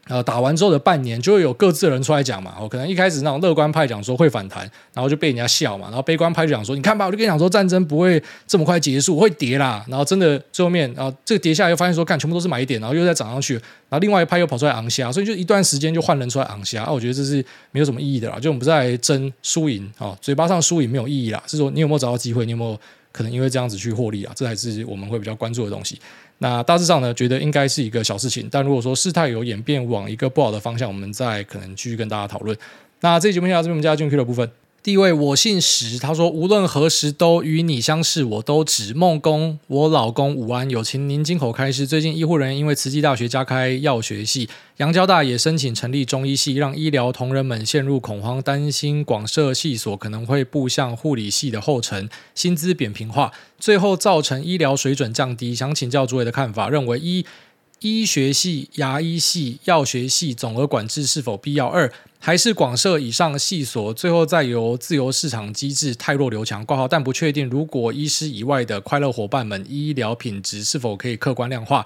呃，打完之后的半年就会有各自的人出来讲嘛。我可能一开始那种乐观派讲说会反弹，然后就被人家笑嘛。然后悲观派就讲说，你看吧，我就跟你讲说战争不会这么快结束，会跌啦。然后真的最后面，然后这个跌下来又发现说，看全部都是买点，然后又再涨上去。然后另外一派又跑出来昂虾，所以就一段时间就换人出来昂虾。啊，我觉得这是没有什么意义的啦。就我们不在争输赢啊，嘴巴上输赢没有意义啦。是说你有没有找到机会，你有没有可能因为这样子去获利啊？这才是我们会比较关注的东西。那大致上呢，觉得应该是一个小事情。但如果说事态有演变往一个不好的方向，我们再可能继续跟大家讨论。那这期节目就到这边，我们加进 Q 的部分。第一位我姓石，他说无论何时都与你相识，我都指梦工。我老公武安，友情您金口开示。最近医护人员因为慈济大学加开药学系，阳交大也申请成立中医系，让医疗同仁们陷入恐慌，担心广设系所可能会步向护理系的后尘，薪资扁平化，最后造成医疗水准降低。想请教诸位的看法，认为一医学系、牙医系、药学系总额管制是否必要？二还是广设以上系所，最后再由自由市场机制汰弱留强挂号，但不确定如果医师以外的快乐伙伴们医疗品质是否可以客观量化。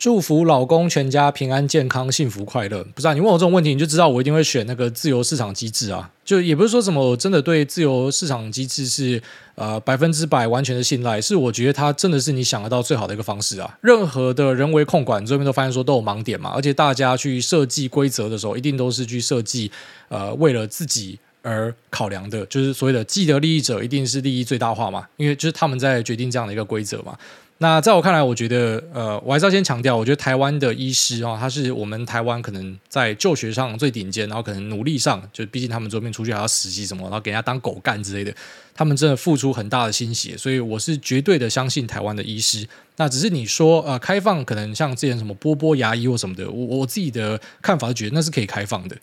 祝福老公全家平安健康幸福快乐。不是啊，你问我这种问题，你就知道我一定会选那个自由市场机制啊。就也不是说什么我真的对自由市场机制是呃百分之百完全的信赖，是我觉得它真的是你想得到最好的一个方式啊。任何的人为控管，这边都发现说都有盲点嘛。而且大家去设计规则的时候，一定都是去设计呃为了自己而考量的，就是所谓的既得利益者一定是利益最大化嘛，因为就是他们在决定这样的一个规则嘛。那在我看来，我觉得，呃，我还是要先强调，我觉得台湾的医师啊，他是我们台湾可能在就学上最顶尖，然后可能努力上，就毕竟他们这边出去还要实习什么，然后给人家当狗干之类的，他们真的付出很大的心血，所以我是绝对的相信台湾的医师。那只是你说，呃，开放可能像之前什么波波牙医或什么的，我我自己的看法是觉得那是可以开放的，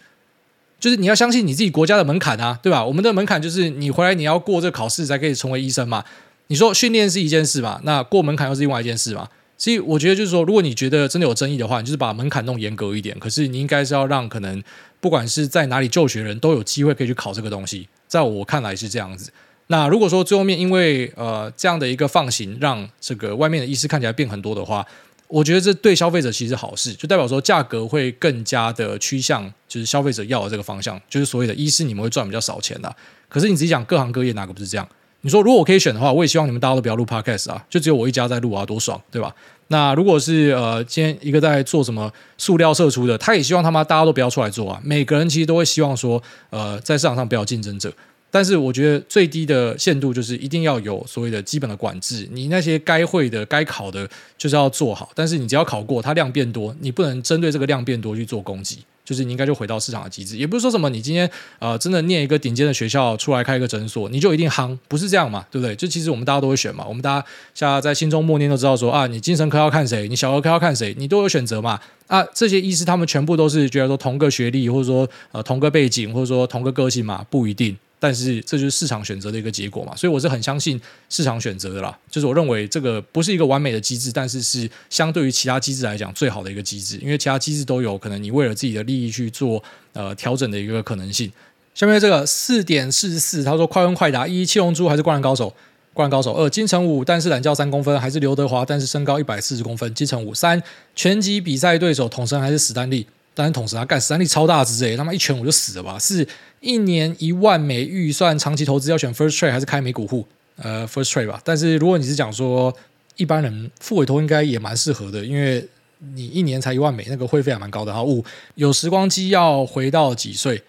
就是你要相信你自己国家的门槛啊，对吧？我们的门槛就是你回来你要过这个考试才可以成为医生嘛。你说训练是一件事嘛？那过门槛又是另外一件事嘛？所以我觉得就是说，如果你觉得真的有争议的话，你就是把门槛弄严格一点。可是你应该是要让可能不管是在哪里就学人都有机会可以去考这个东西。在我看来是这样子。那如果说最后面因为呃这样的一个放行，让这个外面的医师看起来变很多的话，我觉得这对消费者其实是好事，就代表说价格会更加的趋向就是消费者要的这个方向，就是所谓的医师你们会赚比较少钱的。可是你自己讲各行各业哪个不是这样？你说如果我可以选的话，我也希望你们大家都不要录 podcast 啊，就只有我一家在录啊，多爽，对吧？那如果是呃，今天一个在做什么塑料射出的，他也希望他妈大家都不要出来做啊。每个人其实都会希望说，呃，在市场上不要竞争者。但是我觉得最低的限度就是一定要有所谓的基本的管制，你那些该会的、该考的，就是要做好。但是你只要考过，它量变多，你不能针对这个量变多去做攻击。就是你应该就回到市场的机制，也不是说什么你今天呃真的念一个顶尖的学校出来开一个诊所，你就一定夯，不是这样嘛，对不对？就其实我们大家都会选嘛，我们大家像在心中默念都知道说啊，你精神科要看谁，你小儿科要看谁，你都有选择嘛。啊，这些医师他们全部都是觉得说同个学历，或者说呃同个背景，或者说同个个性嘛，不一定。但是这就是市场选择的一个结果嘛，所以我是很相信市场选择的啦。就是我认为这个不是一个完美的机制，但是是相对于其他机制来讲最好的一个机制，因为其他机制都有可能你为了自己的利益去做呃调整的一个可能性。下面这个四点四十四，他说快问快答：一、七龙珠还是灌篮高手？灌篮高手。二、金城武但是懒觉三公分，还是刘德华但是身高一百四十公分？金城武。三、拳击比赛对手统神还是史丹利？当然统神啊，干史丹利超大只诶，他妈一拳我就死了吧？四。一年一万美预算，长期投资要选 First Trade 还是开美股户？呃，First Trade 吧。但是如果你是讲说一般人付委托，应该也蛮适合的，因为你一年才一万美，那个会费还蛮高的。哈，五有时光机要回到几岁？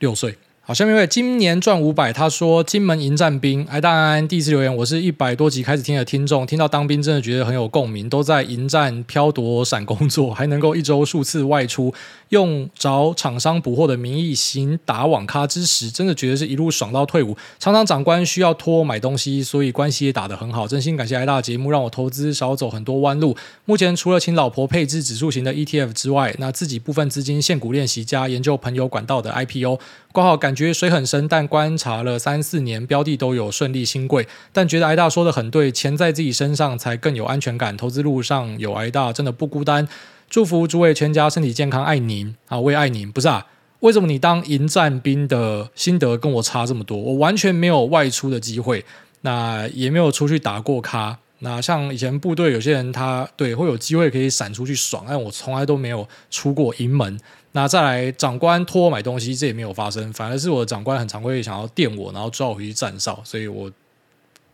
六岁。好，下面一位今年赚五百，他说金门迎战兵，哎，大安第一次留言，我是一百多集开始听的听众，听到当兵真的觉得很有共鸣，都在迎战飘躲闪工作，还能够一周数次外出，用找厂商补货的名义行打网咖之时，真的觉得是一路爽到退伍。常常长官需要托买东西，所以关系也打得很好，真心感谢艾大节目，让我投资少走很多弯路。目前除了请老婆配置指数型的 ETF 之外，那自己部分资金现股练习加研究朋友管道的 IPO。括号感觉得水很深，但观察了三四年，标的都有顺利兴柜，但觉得挨大说的很对，钱在自己身上才更有安全感。投资路上有挨大，真的不孤单。祝福诸位全家身体健康，爱您啊，我也爱您。不是啊，为什么你当营战兵的心得跟我差这么多？我完全没有外出的机会，那也没有出去打过咖。那像以前部队有些人，他对会有机会可以闪出去爽，但我从来都没有出过营门。那再来，长官托我买东西，这也没有发生，反而是我的长官很常会想要电我，然后抓我回去站哨，所以我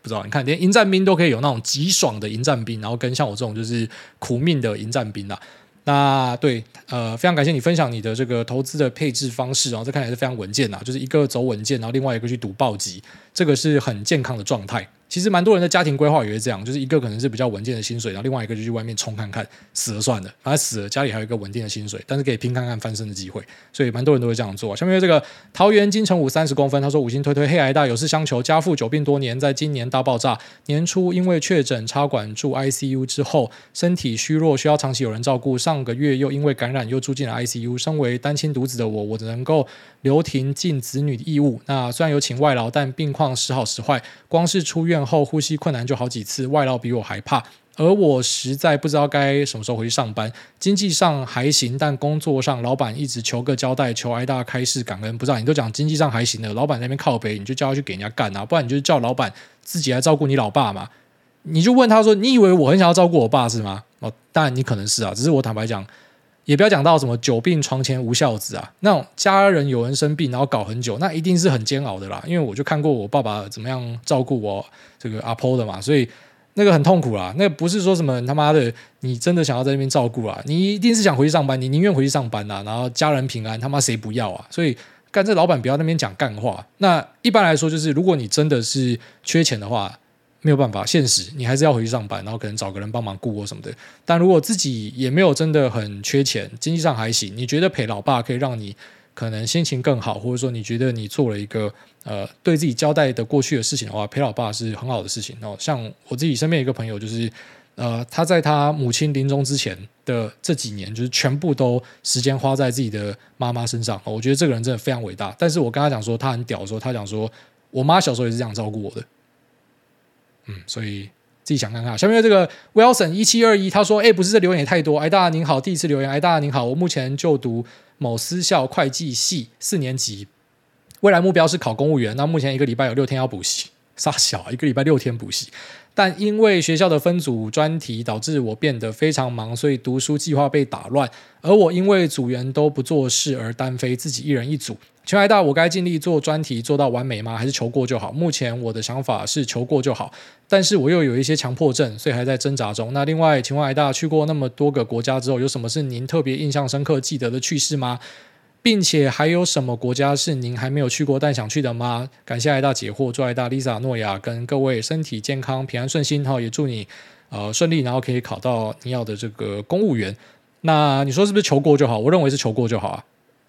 不知道。你看，连迎战兵都可以有那种极爽的迎战兵，然后跟像我这种就是苦命的迎战兵啦。那对，呃，非常感谢你分享你的这个投资的配置方式，然后这看起来是非常稳健的，就是一个走稳健，然后另外一个去赌暴击，这个是很健康的状态。其实蛮多人的家庭规划也是这样，就是一个可能是比较稳健的薪水，然后另外一个就去外面冲看看，死了算了，反正死了家里还有一个稳定的薪水，但是可以拼看看翻身的机会，所以蛮多人都会这样做。下面这个桃园金城武三十公分，他说五星推推黑癌大有事相求，家父久病多年，在今年大爆炸，年初因为确诊插管住 ICU 之后，身体虚弱，需要长期有人照顾，上个月又因为感染又住进了 ICU，身为单亲独子的我，我只能够留停尽子女的义务。那虽然有请外劳，但病况时好时坏，光是出院后呼吸困难。就好几次外劳比我还怕，而我实在不知道该什么时候回去上班。经济上还行，但工作上老板一直求个交代，求挨大开示感恩。不知道你都讲经济上还行的，老板那边靠北，你就叫他去给人家干啊，不然你就叫老板自己来照顾你老爸嘛。你就问他说：“你以为我很想要照顾我爸是吗？”哦，当然你可能是啊，只是我坦白讲，也不要讲到什么久病床前无孝子啊，那种家人有人生病然后搞很久，那一定是很煎熬的啦。因为我就看过我爸爸怎么样照顾我。这个阿婆的嘛，所以那个很痛苦啦。那不是说什么他妈的，你真的想要在那边照顾啊？你一定是想回去上班，你宁愿回去上班啊。然后家人平安，他妈谁不要啊？所以干这老板不要那边讲干话。那一般来说，就是如果你真的是缺钱的话，没有办法，现实你还是要回去上班，然后可能找个人帮忙顾或什么的。但如果自己也没有真的很缺钱，经济上还行，你觉得陪老爸可以让你可能心情更好，或者说你觉得你做了一个。呃，对自己交代的过去的事情的话，陪老爸是很好的事情哦。像我自己身边一个朋友，就是呃，他在他母亲临终之前的这几年，就是全部都时间花在自己的妈妈身上。我觉得这个人真的非常伟大。但是我跟他讲说他很屌的时候，他讲说我妈小时候也是这样照顾我的。嗯，所以自己想看看。下面这个 Wilson 一七二一，他说：“哎，不是这留言也太多。”哎，大家您好，第一次留言。哎，大家您好，我目前就读某私校会计系四年级。未来目标是考公务员，那目前一个礼拜有六天要补习，傻小一个礼拜六天补习，但因为学校的分组专题导致我变得非常忙，所以读书计划被打乱。而我因为组员都不做事而单飞，自己一人一组。全台大，我该尽力做专题做到完美吗？还是求过就好？目前我的想法是求过就好，但是我又有一些强迫症，所以还在挣扎中。那另外，请问台大去过那么多个国家之后，有什么是您特别印象深刻、记得的趣事吗？并且还有什么国家是您还没有去过但想去的吗？感谢癌大解惑，祝癌大 Lisa 诺亚跟各位身体健康、平安顺心哈，也祝你呃顺利，然后可以考到你要的这个公务员。那你说是不是求过就好？我认为是求过就好啊。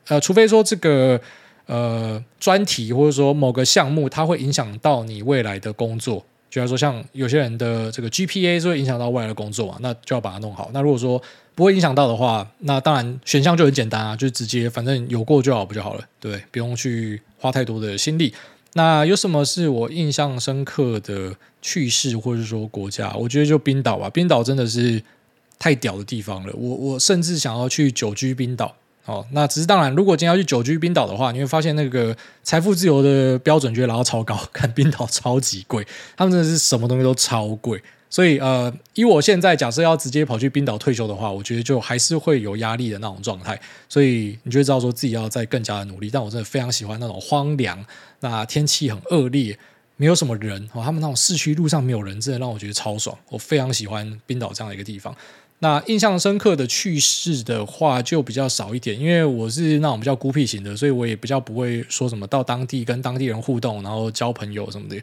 呃，除非说这个呃专题或者说某个项目它会影响到你未来的工作。比方说，像有些人的这个 GPA 是会影响到未来的工作嘛，那就要把它弄好。那如果说不会影响到的话，那当然选项就很简单啊，就直接反正有过就好，不就好了？对，不用去花太多的心力。那有什么是我印象深刻的趣事，或者说国家？我觉得就冰岛吧，冰岛真的是太屌的地方了。我我甚至想要去久居冰岛。哦，那只是当然，如果今天要去久居冰岛的话，你会发现那个财富自由的标准就会拉到超高，看冰岛超级贵，他们真的是什么东西都超贵。所以呃，以我现在假设要直接跑去冰岛退休的话，我觉得就还是会有压力的那种状态。所以你就会知道说自己要再更加的努力。但我真的非常喜欢那种荒凉，那天气很恶劣，没有什么人哦，他们那种市区路上没有人，真的让我觉得超爽。我非常喜欢冰岛这样的一个地方。那印象深刻的趣事的话就比较少一点，因为我是那种比较孤僻型的，所以我也比较不会说什么到当地跟当地人互动，然后交朋友什么的，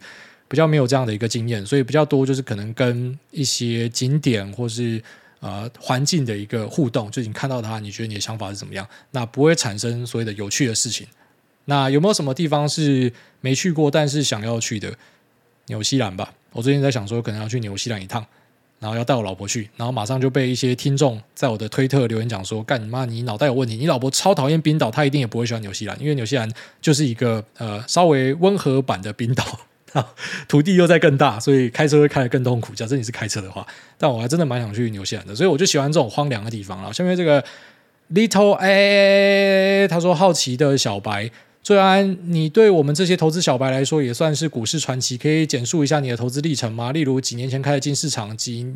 比较没有这样的一个经验，所以比较多就是可能跟一些景点或是呃环境的一个互动，就你看到它，你觉得你的想法是怎么样？那不会产生所谓的有趣的事情。那有没有什么地方是没去过但是想要去的？纽西兰吧，我最近在想说可能要去纽西兰一趟。然后要带我老婆去，然后马上就被一些听众在我的推特留言讲说：“干你妈，你脑袋有问题！你老婆超讨厌冰岛，她一定也不会喜欢纽西兰，因为纽西兰就是一个呃稍微温和版的冰岛，土地又在更大，所以开车会开得更痛苦。假设你是开车的话，但我还真的蛮想去纽西兰的，所以我就喜欢这种荒凉的地方了。下面这个 Little A，他说好奇的小白。”最安你对我们这些投资小白来说也算是股市传奇，可以简述一下你的投资历程吗？例如几年前开始进市场及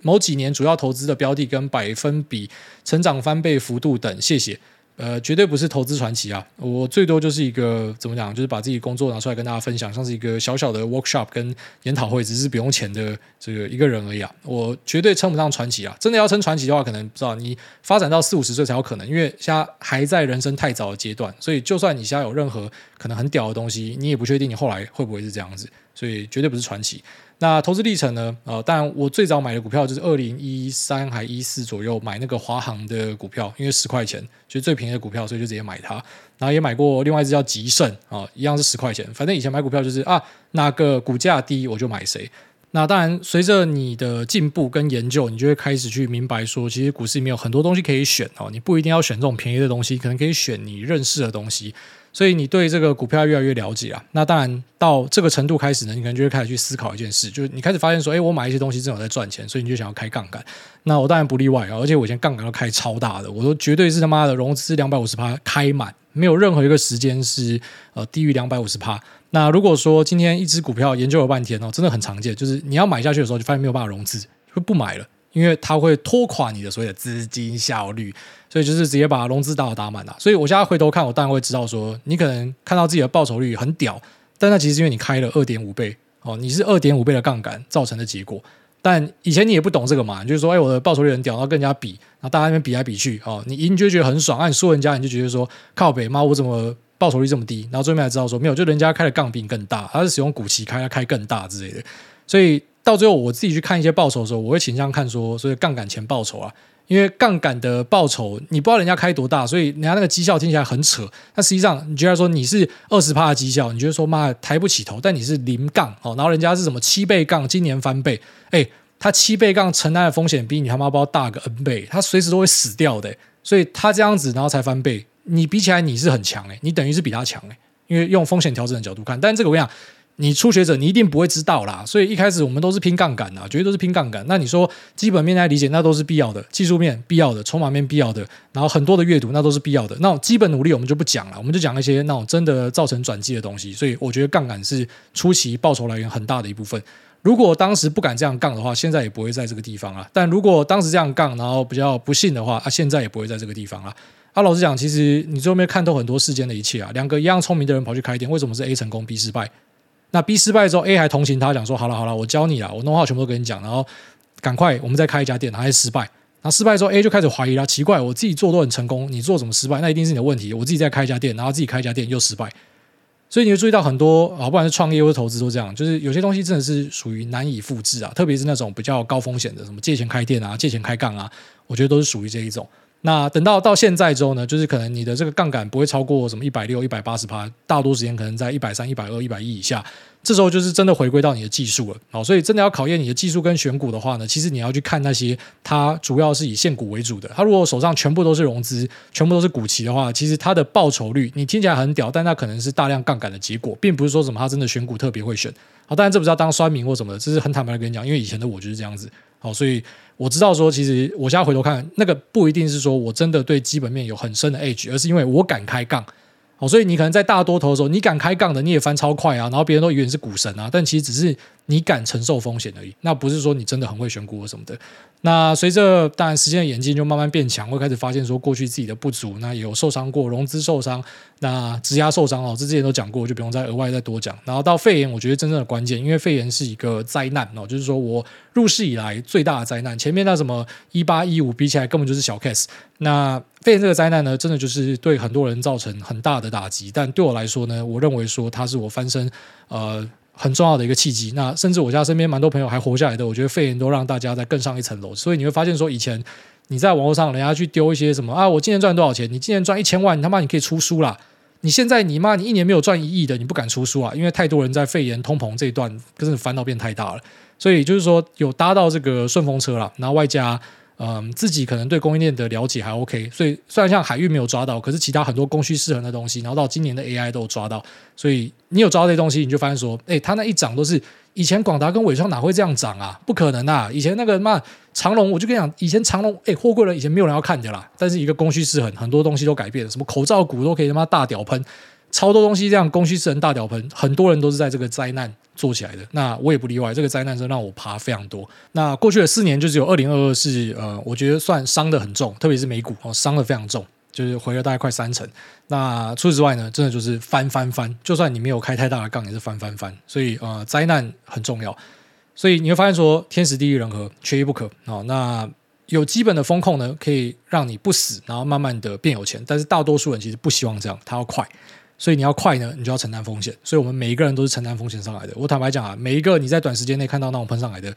某几年主要投资的标的跟百分比成长翻倍幅度等，谢谢。呃，绝对不是投资传奇啊！我最多就是一个怎么讲，就是把自己工作拿出来跟大家分享，像是一个小小的 workshop 跟研讨会，只是不用钱的这个一个人而已啊！我绝对称不上传奇啊！真的要称传奇的话，可能不知道你发展到四五十岁才有可能，因为现在还在人生太早的阶段，所以就算你现在有任何可能很屌的东西，你也不确定你后来会不会是这样子，所以绝对不是传奇。那投资历程呢？呃，当然我最早买的股票就是二零一三还一四左右买那个华航的股票，因为十块钱就是最便宜的股票，所以就直接买它。然后也买过另外一只叫吉盛啊，一样是十块钱。反正以前买股票就是啊，哪个股价低我就买谁。那当然，随着你的进步跟研究，你就会开始去明白说，其实股市里面有很多东西可以选哦，你不一定要选这种便宜的东西，可能可以选你认识的东西。所以你对这个股票越来越了解啊，那当然到这个程度开始呢，你可能就会开始去思考一件事，就是你开始发现说，哎，我买一些东西正好在赚钱，所以你就想要开杠杆。那我当然不例外啊，而且我以前杠杆都开超大的，我都绝对是他妈的融资两百五十趴开满，没有任何一个时间是呃低于两百五十趴。那如果说今天一只股票研究了半天哦，真的很常见，就是你要买下去的时候，就发现没有办法融资，就不买了。因为它会拖垮你的所谓的资金效率，所以就是直接把融资打好打满了。所以我现在回头看，我当然会知道说，你可能看到自己的报酬率很屌，但那其实因为你开了二点五倍哦，你是二点五倍的杠杆造成的结果。但以前你也不懂这个嘛，就是说，哎，我的报酬率很屌，然后跟人家比，然后大家那边比来比去哦，你赢就觉得很爽，按你输人家你就觉得说靠北妈，我怎么报酬率这么低？然后最后面才知道说没有，就人家开的杠比你更大，他是使用股息开，他开更大之类的，所以。到最后，我自己去看一些报酬的时候，我会倾向看说，所以杠杆前报酬啊，因为杠杆的报酬你不知道人家开多大，所以人家那个绩效听起来很扯。但实际上，你觉得说你是二十趴的绩效，你觉得说妈抬不起头，但你是零杠哦，然后人家是什么七倍杠，今年翻倍，哎，他七倍杠承担的风险比你他妈不知道大个 N 倍，他随时都会死掉的，所以他这样子然后才翻倍，你比起来你是很强诶，你等于是比他强诶，因为用风险调整的角度看，但这个我想你。初学者，你一定不会知道啦，所以一开始我们都是拼杠杆啊，绝对都是拼杠杆。那你说基本面来理解，那都是必要的；技术面必要的，筹码面必要的，然后很多的阅读，那都是必要的。那基本努力我们就不讲了，我们就讲一些那种真的造成转机的东西。所以我觉得杠杆是初期报酬来源很大的一部分。如果当时不敢这样杠的话，现在也不会在这个地方啊。但如果当时这样杠，然后比较不幸的话，啊，现在也不会在这个地方啊。啊，老实讲，其实你最后面看透很多世间的一切啊。两个一样聪明的人跑去开店，为什么是 A 成功 B 失败？那 B 失败之后，A 还同情他，讲说：“好了好了，我教你了，我弄好全部都跟你讲，然后赶快我们再开一家店。”还是失败。然后失败之后，A 就开始怀疑了，奇怪，我自己做都很成功，你做怎么失败？那一定是你的问题。我自己再开一家店，然后自己开一家店又失败。所以你会注意到很多啊，不管是创业或是投资都这样，就是有些东西真的是属于难以复制啊，特别是那种比较高风险的，什么借钱开店啊、借钱开杠啊，我觉得都是属于这一种。那等到到现在之后呢，就是可能你的这个杠杆不会超过什么一百六、一百八十趴，大多时间可能在一百三、一百二、一百一以下。这时候就是真的回归到你的技术了，好，所以真的要考验你的技术跟选股的话呢，其实你要去看那些它主要是以现股为主的，它如果手上全部都是融资，全部都是股期的话，其实它的报酬率你听起来很屌，但那可能是大量杠杆的结果，并不是说什么它真的选股特别会选。好，当然这不是要当酸民或什么的，这是很坦白的跟你讲，因为以前的我就是这样子。好，所以我知道说，其实我现在回头看，那个不一定是说我真的对基本面有很深的 edge，而是因为我敢开杠。哦，所以你可能在大多头的时候，你敢开杠的，你也翻超快啊，然后别人都以为你是股神啊，但其实只是你敢承受风险而已，那不是说你真的很会选股或什么的。那随着当然时间的演进，就慢慢变强，会开始发现说过去自己的不足，那也有受伤过，融资受伤，那质押受伤哦，这之前都讲过，就不用再额外再多讲。然后到肺炎，我觉得真正的关键，因为肺炎是一个灾难哦，就是说我入市以来最大的灾难。前面那什么一八一五比起来，根本就是小 case。那肺炎这个灾难呢，真的就是对很多人造成很大的打击，但对我来说呢，我认为说它是我翻身呃。很重要的一个契机，那甚至我家身边蛮多朋友还活下来的，我觉得肺炎都让大家再更上一层楼。所以你会发现说，以前你在网络上人家去丢一些什么啊，我今年赚多少钱？你今年赚一千万，你他妈你可以出书啦。你现在你妈你一年没有赚一亿的，你不敢出书啊，因为太多人在肺炎通膨这一段真的烦恼变太大了。所以就是说有搭到这个顺风车了，然后外加。嗯，自己可能对供应链的了解还 OK，所以虽然像海运没有抓到，可是其他很多供需失衡的东西，然后到今年的 AI 都有抓到，所以你有抓到这些东西，你就发现说，哎，它那一涨都是以前广达跟纬创哪会这样涨啊？不可能啊！以前那个嘛长荣，我就跟你讲，以前长荣，哎，货柜轮以前没有人要看的啦，但是一个供需失衡，很多东西都改变了，什么口罩股都可以他妈大屌喷。超多东西这样供需失衡大屌喷，很多人都是在这个灾难做起来的。那我也不例外，这个灾难是让我爬非常多。那过去的四年就只有二零二二是呃，我觉得算伤得很重，特别是美股哦，伤得非常重，就是回了大概快三成。那除此之外呢，真的就是翻翻翻，就算你没有开太大的杠，也是翻翻翻。所以呃，灾难很重要。所以你会发现说，天时地利人和缺一不可啊。那有基本的风控呢，可以让你不死，然后慢慢的变有钱。但是大多数人其实不希望这样，他要快。所以你要快呢，你就要承担风险。所以我们每一个人都是承担风险上来的。我坦白讲啊，每一个你在短时间内看到那种喷上来的，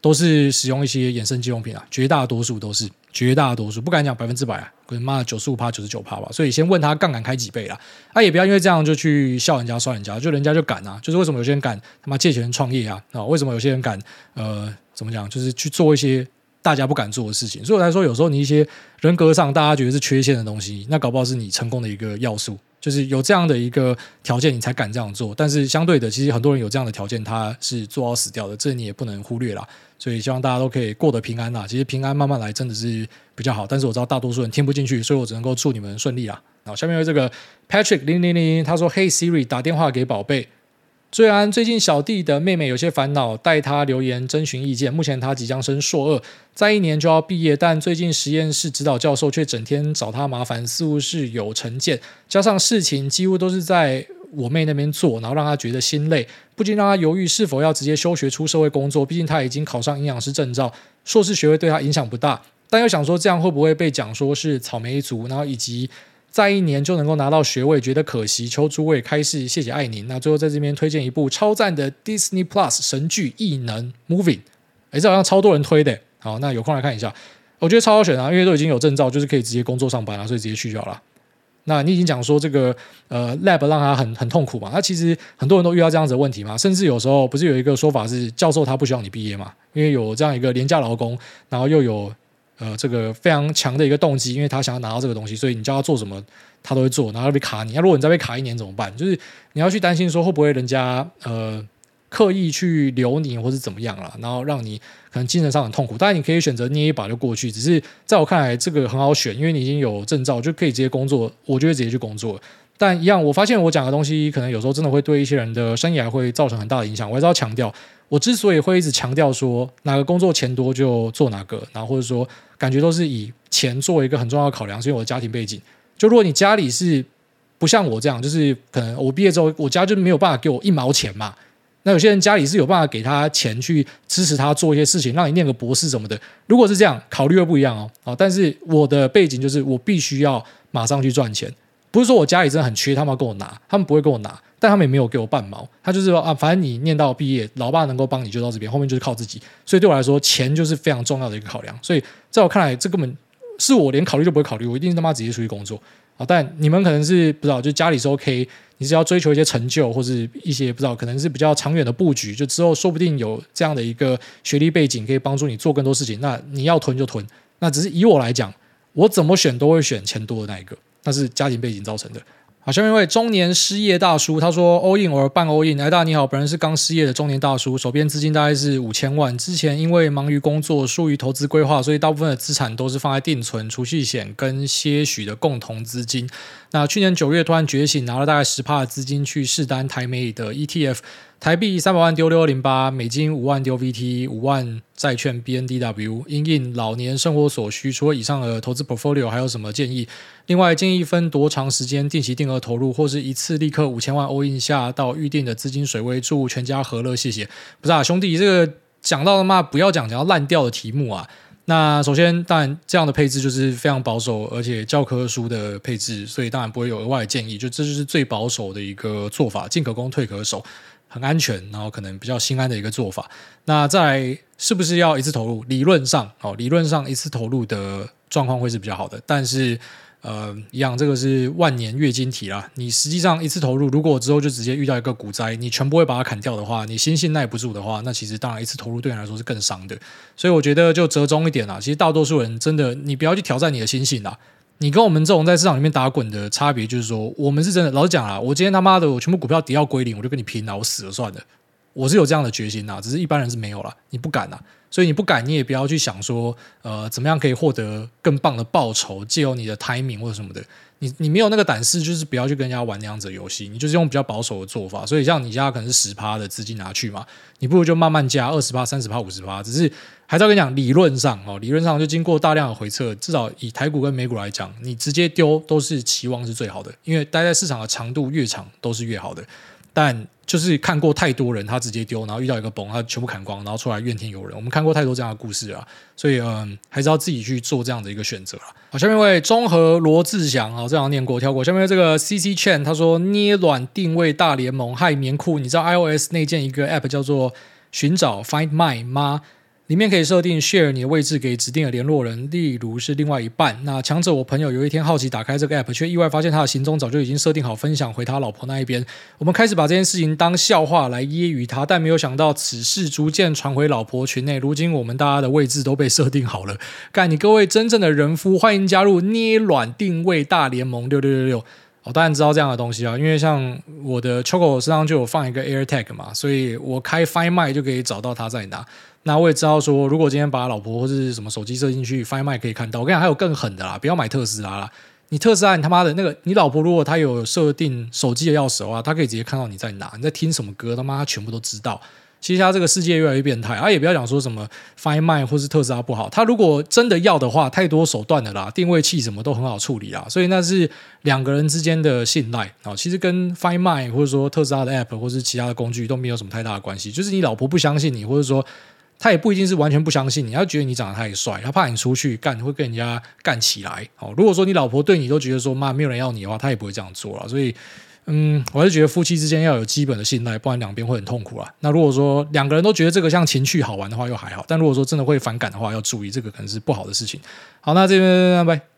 都是使用一些衍生金融品啊，绝大多数都是，绝大多数不敢讲百分之百啊，可能妈的九十五趴、九十九趴吧。所以先问他杠杆开几倍啦，啊、也不要因为这样就去笑人家、刷人家，就人家就敢啊，就是为什么有些人敢他妈借钱创业啊？啊，为什么有些人敢呃，怎么讲，就是去做一些。大家不敢做的事情，所以我才说，有时候你一些人格上大家觉得是缺陷的东西，那搞不好是你成功的一个要素，就是有这样的一个条件，你才敢这样做。但是相对的，其实很多人有这样的条件，他是做到死掉的，这你也不能忽略啦。所以希望大家都可以过得平安啦。其实平安慢慢来，真的是比较好。但是我知道大多数人听不进去，所以我只能够祝你们顺利啦。好，下面有这个 Patrick 零零零，他说嘿 Siri，打电话给宝贝。”虽然最近小弟的妹妹有些烦恼，带他留言征询意见。目前他即将升硕二，再一年就要毕业，但最近实验室指导教授却整天找他麻烦，似乎是有成见。加上事情几乎都是在我妹那边做，然后让他觉得心累，不禁让他犹豫是否要直接休学出社会工作。毕竟他已经考上营养师证照，硕士学位对他影响不大，但又想说这样会不会被讲说是草莓族，然后以及。再一年就能够拿到学位，觉得可惜。求诸位开示，谢谢爱您。那最后在这边推荐一部超赞的 Disney Plus 神剧《异能 Moving》，哎，这好像超多人推的。好，那有空来看一下，我觉得超好选啊，因为都已经有证照，就是可以直接工作上班了，所以直接去就好了。那你已经讲说这个呃 Lab 让他很很痛苦嘛？那其实很多人都遇到这样子的问题嘛，甚至有时候不是有一个说法是教授他不希望你毕业嘛？因为有这样一个廉价劳工，然后又有。呃，这个非常强的一个动机，因为他想要拿到这个东西，所以你叫他做什么，他都会做，然后被卡你。那如果你再被卡一年怎么办？就是你要去担心说会不会人家呃刻意去留你，或是怎么样啦，然后让你可能精神上很痛苦。当然你可以选择捏一把就过去，只是在我看来这个很好选，因为你已经有证照，就可以直接工作，我就会直接去工作。但一样，我发现我讲的东西可能有时候真的会对一些人的生涯会造成很大的影响。我还是要强调。我之所以会一直强调说哪个工作钱多就做哪个，然后或者说感觉都是以钱作为一个很重要的考量，是因为我的家庭背景。就如果你家里是不像我这样，就是可能我毕业之后我家就没有办法给我一毛钱嘛。那有些人家里是有办法给他钱去支持他做一些事情，让你念个博士什么的。如果是这样，考虑会不一样哦。好，但是我的背景就是我必须要马上去赚钱，不是说我家里真的很缺，他们要跟我拿，他们不会跟我拿。但他们也没有给我半毛，他就是说啊，反正你念到毕业，老爸能够帮你就到这边，后面就是靠自己。所以对我来说，钱就是非常重要的一个考量。所以在我看来，这根本是我连考虑都不会考虑，我一定他妈直接出去工作啊！但你们可能是不知道，就家里是 OK，你是要追求一些成就或是一些不知道，可能是比较长远的布局，就之后说不定有这样的一个学历背景可以帮助你做更多事情。那你要囤就囤。那只是以我来讲，我怎么选都会选钱多的那一个，那是家庭背景造成的。好，下面一位中年失业大叔，他说 all in 我半 all in。哎，大家你好，本人是刚失业的中年大叔，手边资金大概是五千万。之前因为忙于工作，疏于投资规划，所以大部分的资产都是放在定存、储蓄险跟些许的共同资金。那去年九月突然觉醒，拿了大概十趴的资金去试单台美的 ETF。台币三百万丢六二零八，美金五万丢 VT，五万债券 BNDW，因应老年生活所需。除了以上的投资 portfolio，还有什么建议？另外建议分多长时间定期定额投入，或是一次立刻五千万 all in 下到预定的资金水位，祝全家和乐，谢谢。不是啊，兄弟，这个讲到的嘛，不要讲讲到烂掉的题目啊。那首先，当然这样的配置就是非常保守，而且教科书的配置，所以当然不会有额外的建议。就这就是最保守的一个做法，进可攻，退可守。很安全，然后可能比较心安的一个做法。那再是不是要一次投入？理论上，哦，理论上一次投入的状况会是比较好的。但是，呃，一样，这个是万年月经题啦。你实际上一次投入，如果之后就直接遇到一个股灾，你全部会把它砍掉的话，你心性耐不住的话，那其实当然一次投入对你来说是更伤的。所以我觉得就折中一点啦。其实大多数人真的，你不要去挑战你的心性啦。你跟我们这种在市场里面打滚的差别，就是说，我们是真的，老实讲啊，我今天他妈的，我全部股票跌到归零，我就跟你拼了，我死了算了。我是有这样的决心呐，只是一般人是没有啦，你不敢呐，所以你不敢，你也不要去想说，呃，怎么样可以获得更棒的报酬，借由你的 timing 或者什么的。你你没有那个胆识，就是不要去跟人家玩那样子的游戏。你就是用比较保守的做法。所以像你家可能是十趴的资金拿去嘛，你不如就慢慢加二十趴、三十趴、五十趴。只是还是要跟你讲，理论上哦，理论上就经过大量的回撤，至少以台股跟美股来讲，你直接丢都是期望是最好的，因为待在市场的长度越长都是越好的。但就是看过太多人，他直接丢，然后遇到一个崩，他全部砍光，然后出来怨天尤人。我们看过太多这样的故事啊，所以嗯，还是要自己去做这样的一个选择了。好，下面一位中和罗志祥，好，这样念过跳过。下面这个 CC Chen，他说捏卵定位大联盟，害棉裤。你知道 iOS 内建一个 App 叫做寻找 Find My 吗？里面可以设定 share 你的位置给指定的联络人，例如是另外一半。那强者我朋友有一天好奇打开这个 app，却意外发现他的行踪早就已经设定好分享回他老婆那一边。我们开始把这件事情当笑话来揶揄他，但没有想到此事逐渐传回老婆群内。如今我们大家的位置都被设定好了。干你各位真正的人夫，欢迎加入捏卵定位大联盟六六六六。我当然知道这样的东西啊，因为像我的 Choco 身上就有放一个 AirTag 嘛，所以我开 Find My 就可以找到他在哪。那我也知道说，如果今天把老婆或是什么手机设进去，Find My 可以看到。我跟你讲，还有更狠的啦，不要买特斯拉啦。你特斯拉，你他妈的那个，你老婆如果她有设定手机的钥匙的话，她可以直接看到你在哪，你在听什么歌，他妈她全部都知道。其实他这个世界越来越变态，啊，也不要讲说什么 Find My 或是特斯拉不好，他如果真的要的话，太多手段的啦，定位器什么都很好处理啦，所以那是两个人之间的信赖啊。其实跟 Find My 或者说特斯拉的 App 或是其他的工具都没有什么太大的关系，就是你老婆不相信你，或者说。他也不一定是完全不相信你，他觉得你长得太帅，他怕你出去干会跟人家干起来。哦，如果说你老婆对你都觉得说妈没有人要你的话，他也不会这样做了。所以，嗯，我是觉得夫妻之间要有基本的信赖，不然两边会很痛苦啊。那如果说两个人都觉得这个像情趣好玩的话，又还好；但如果说真的会反感的话，要注意这个可能是不好的事情。好，那这边拜拜。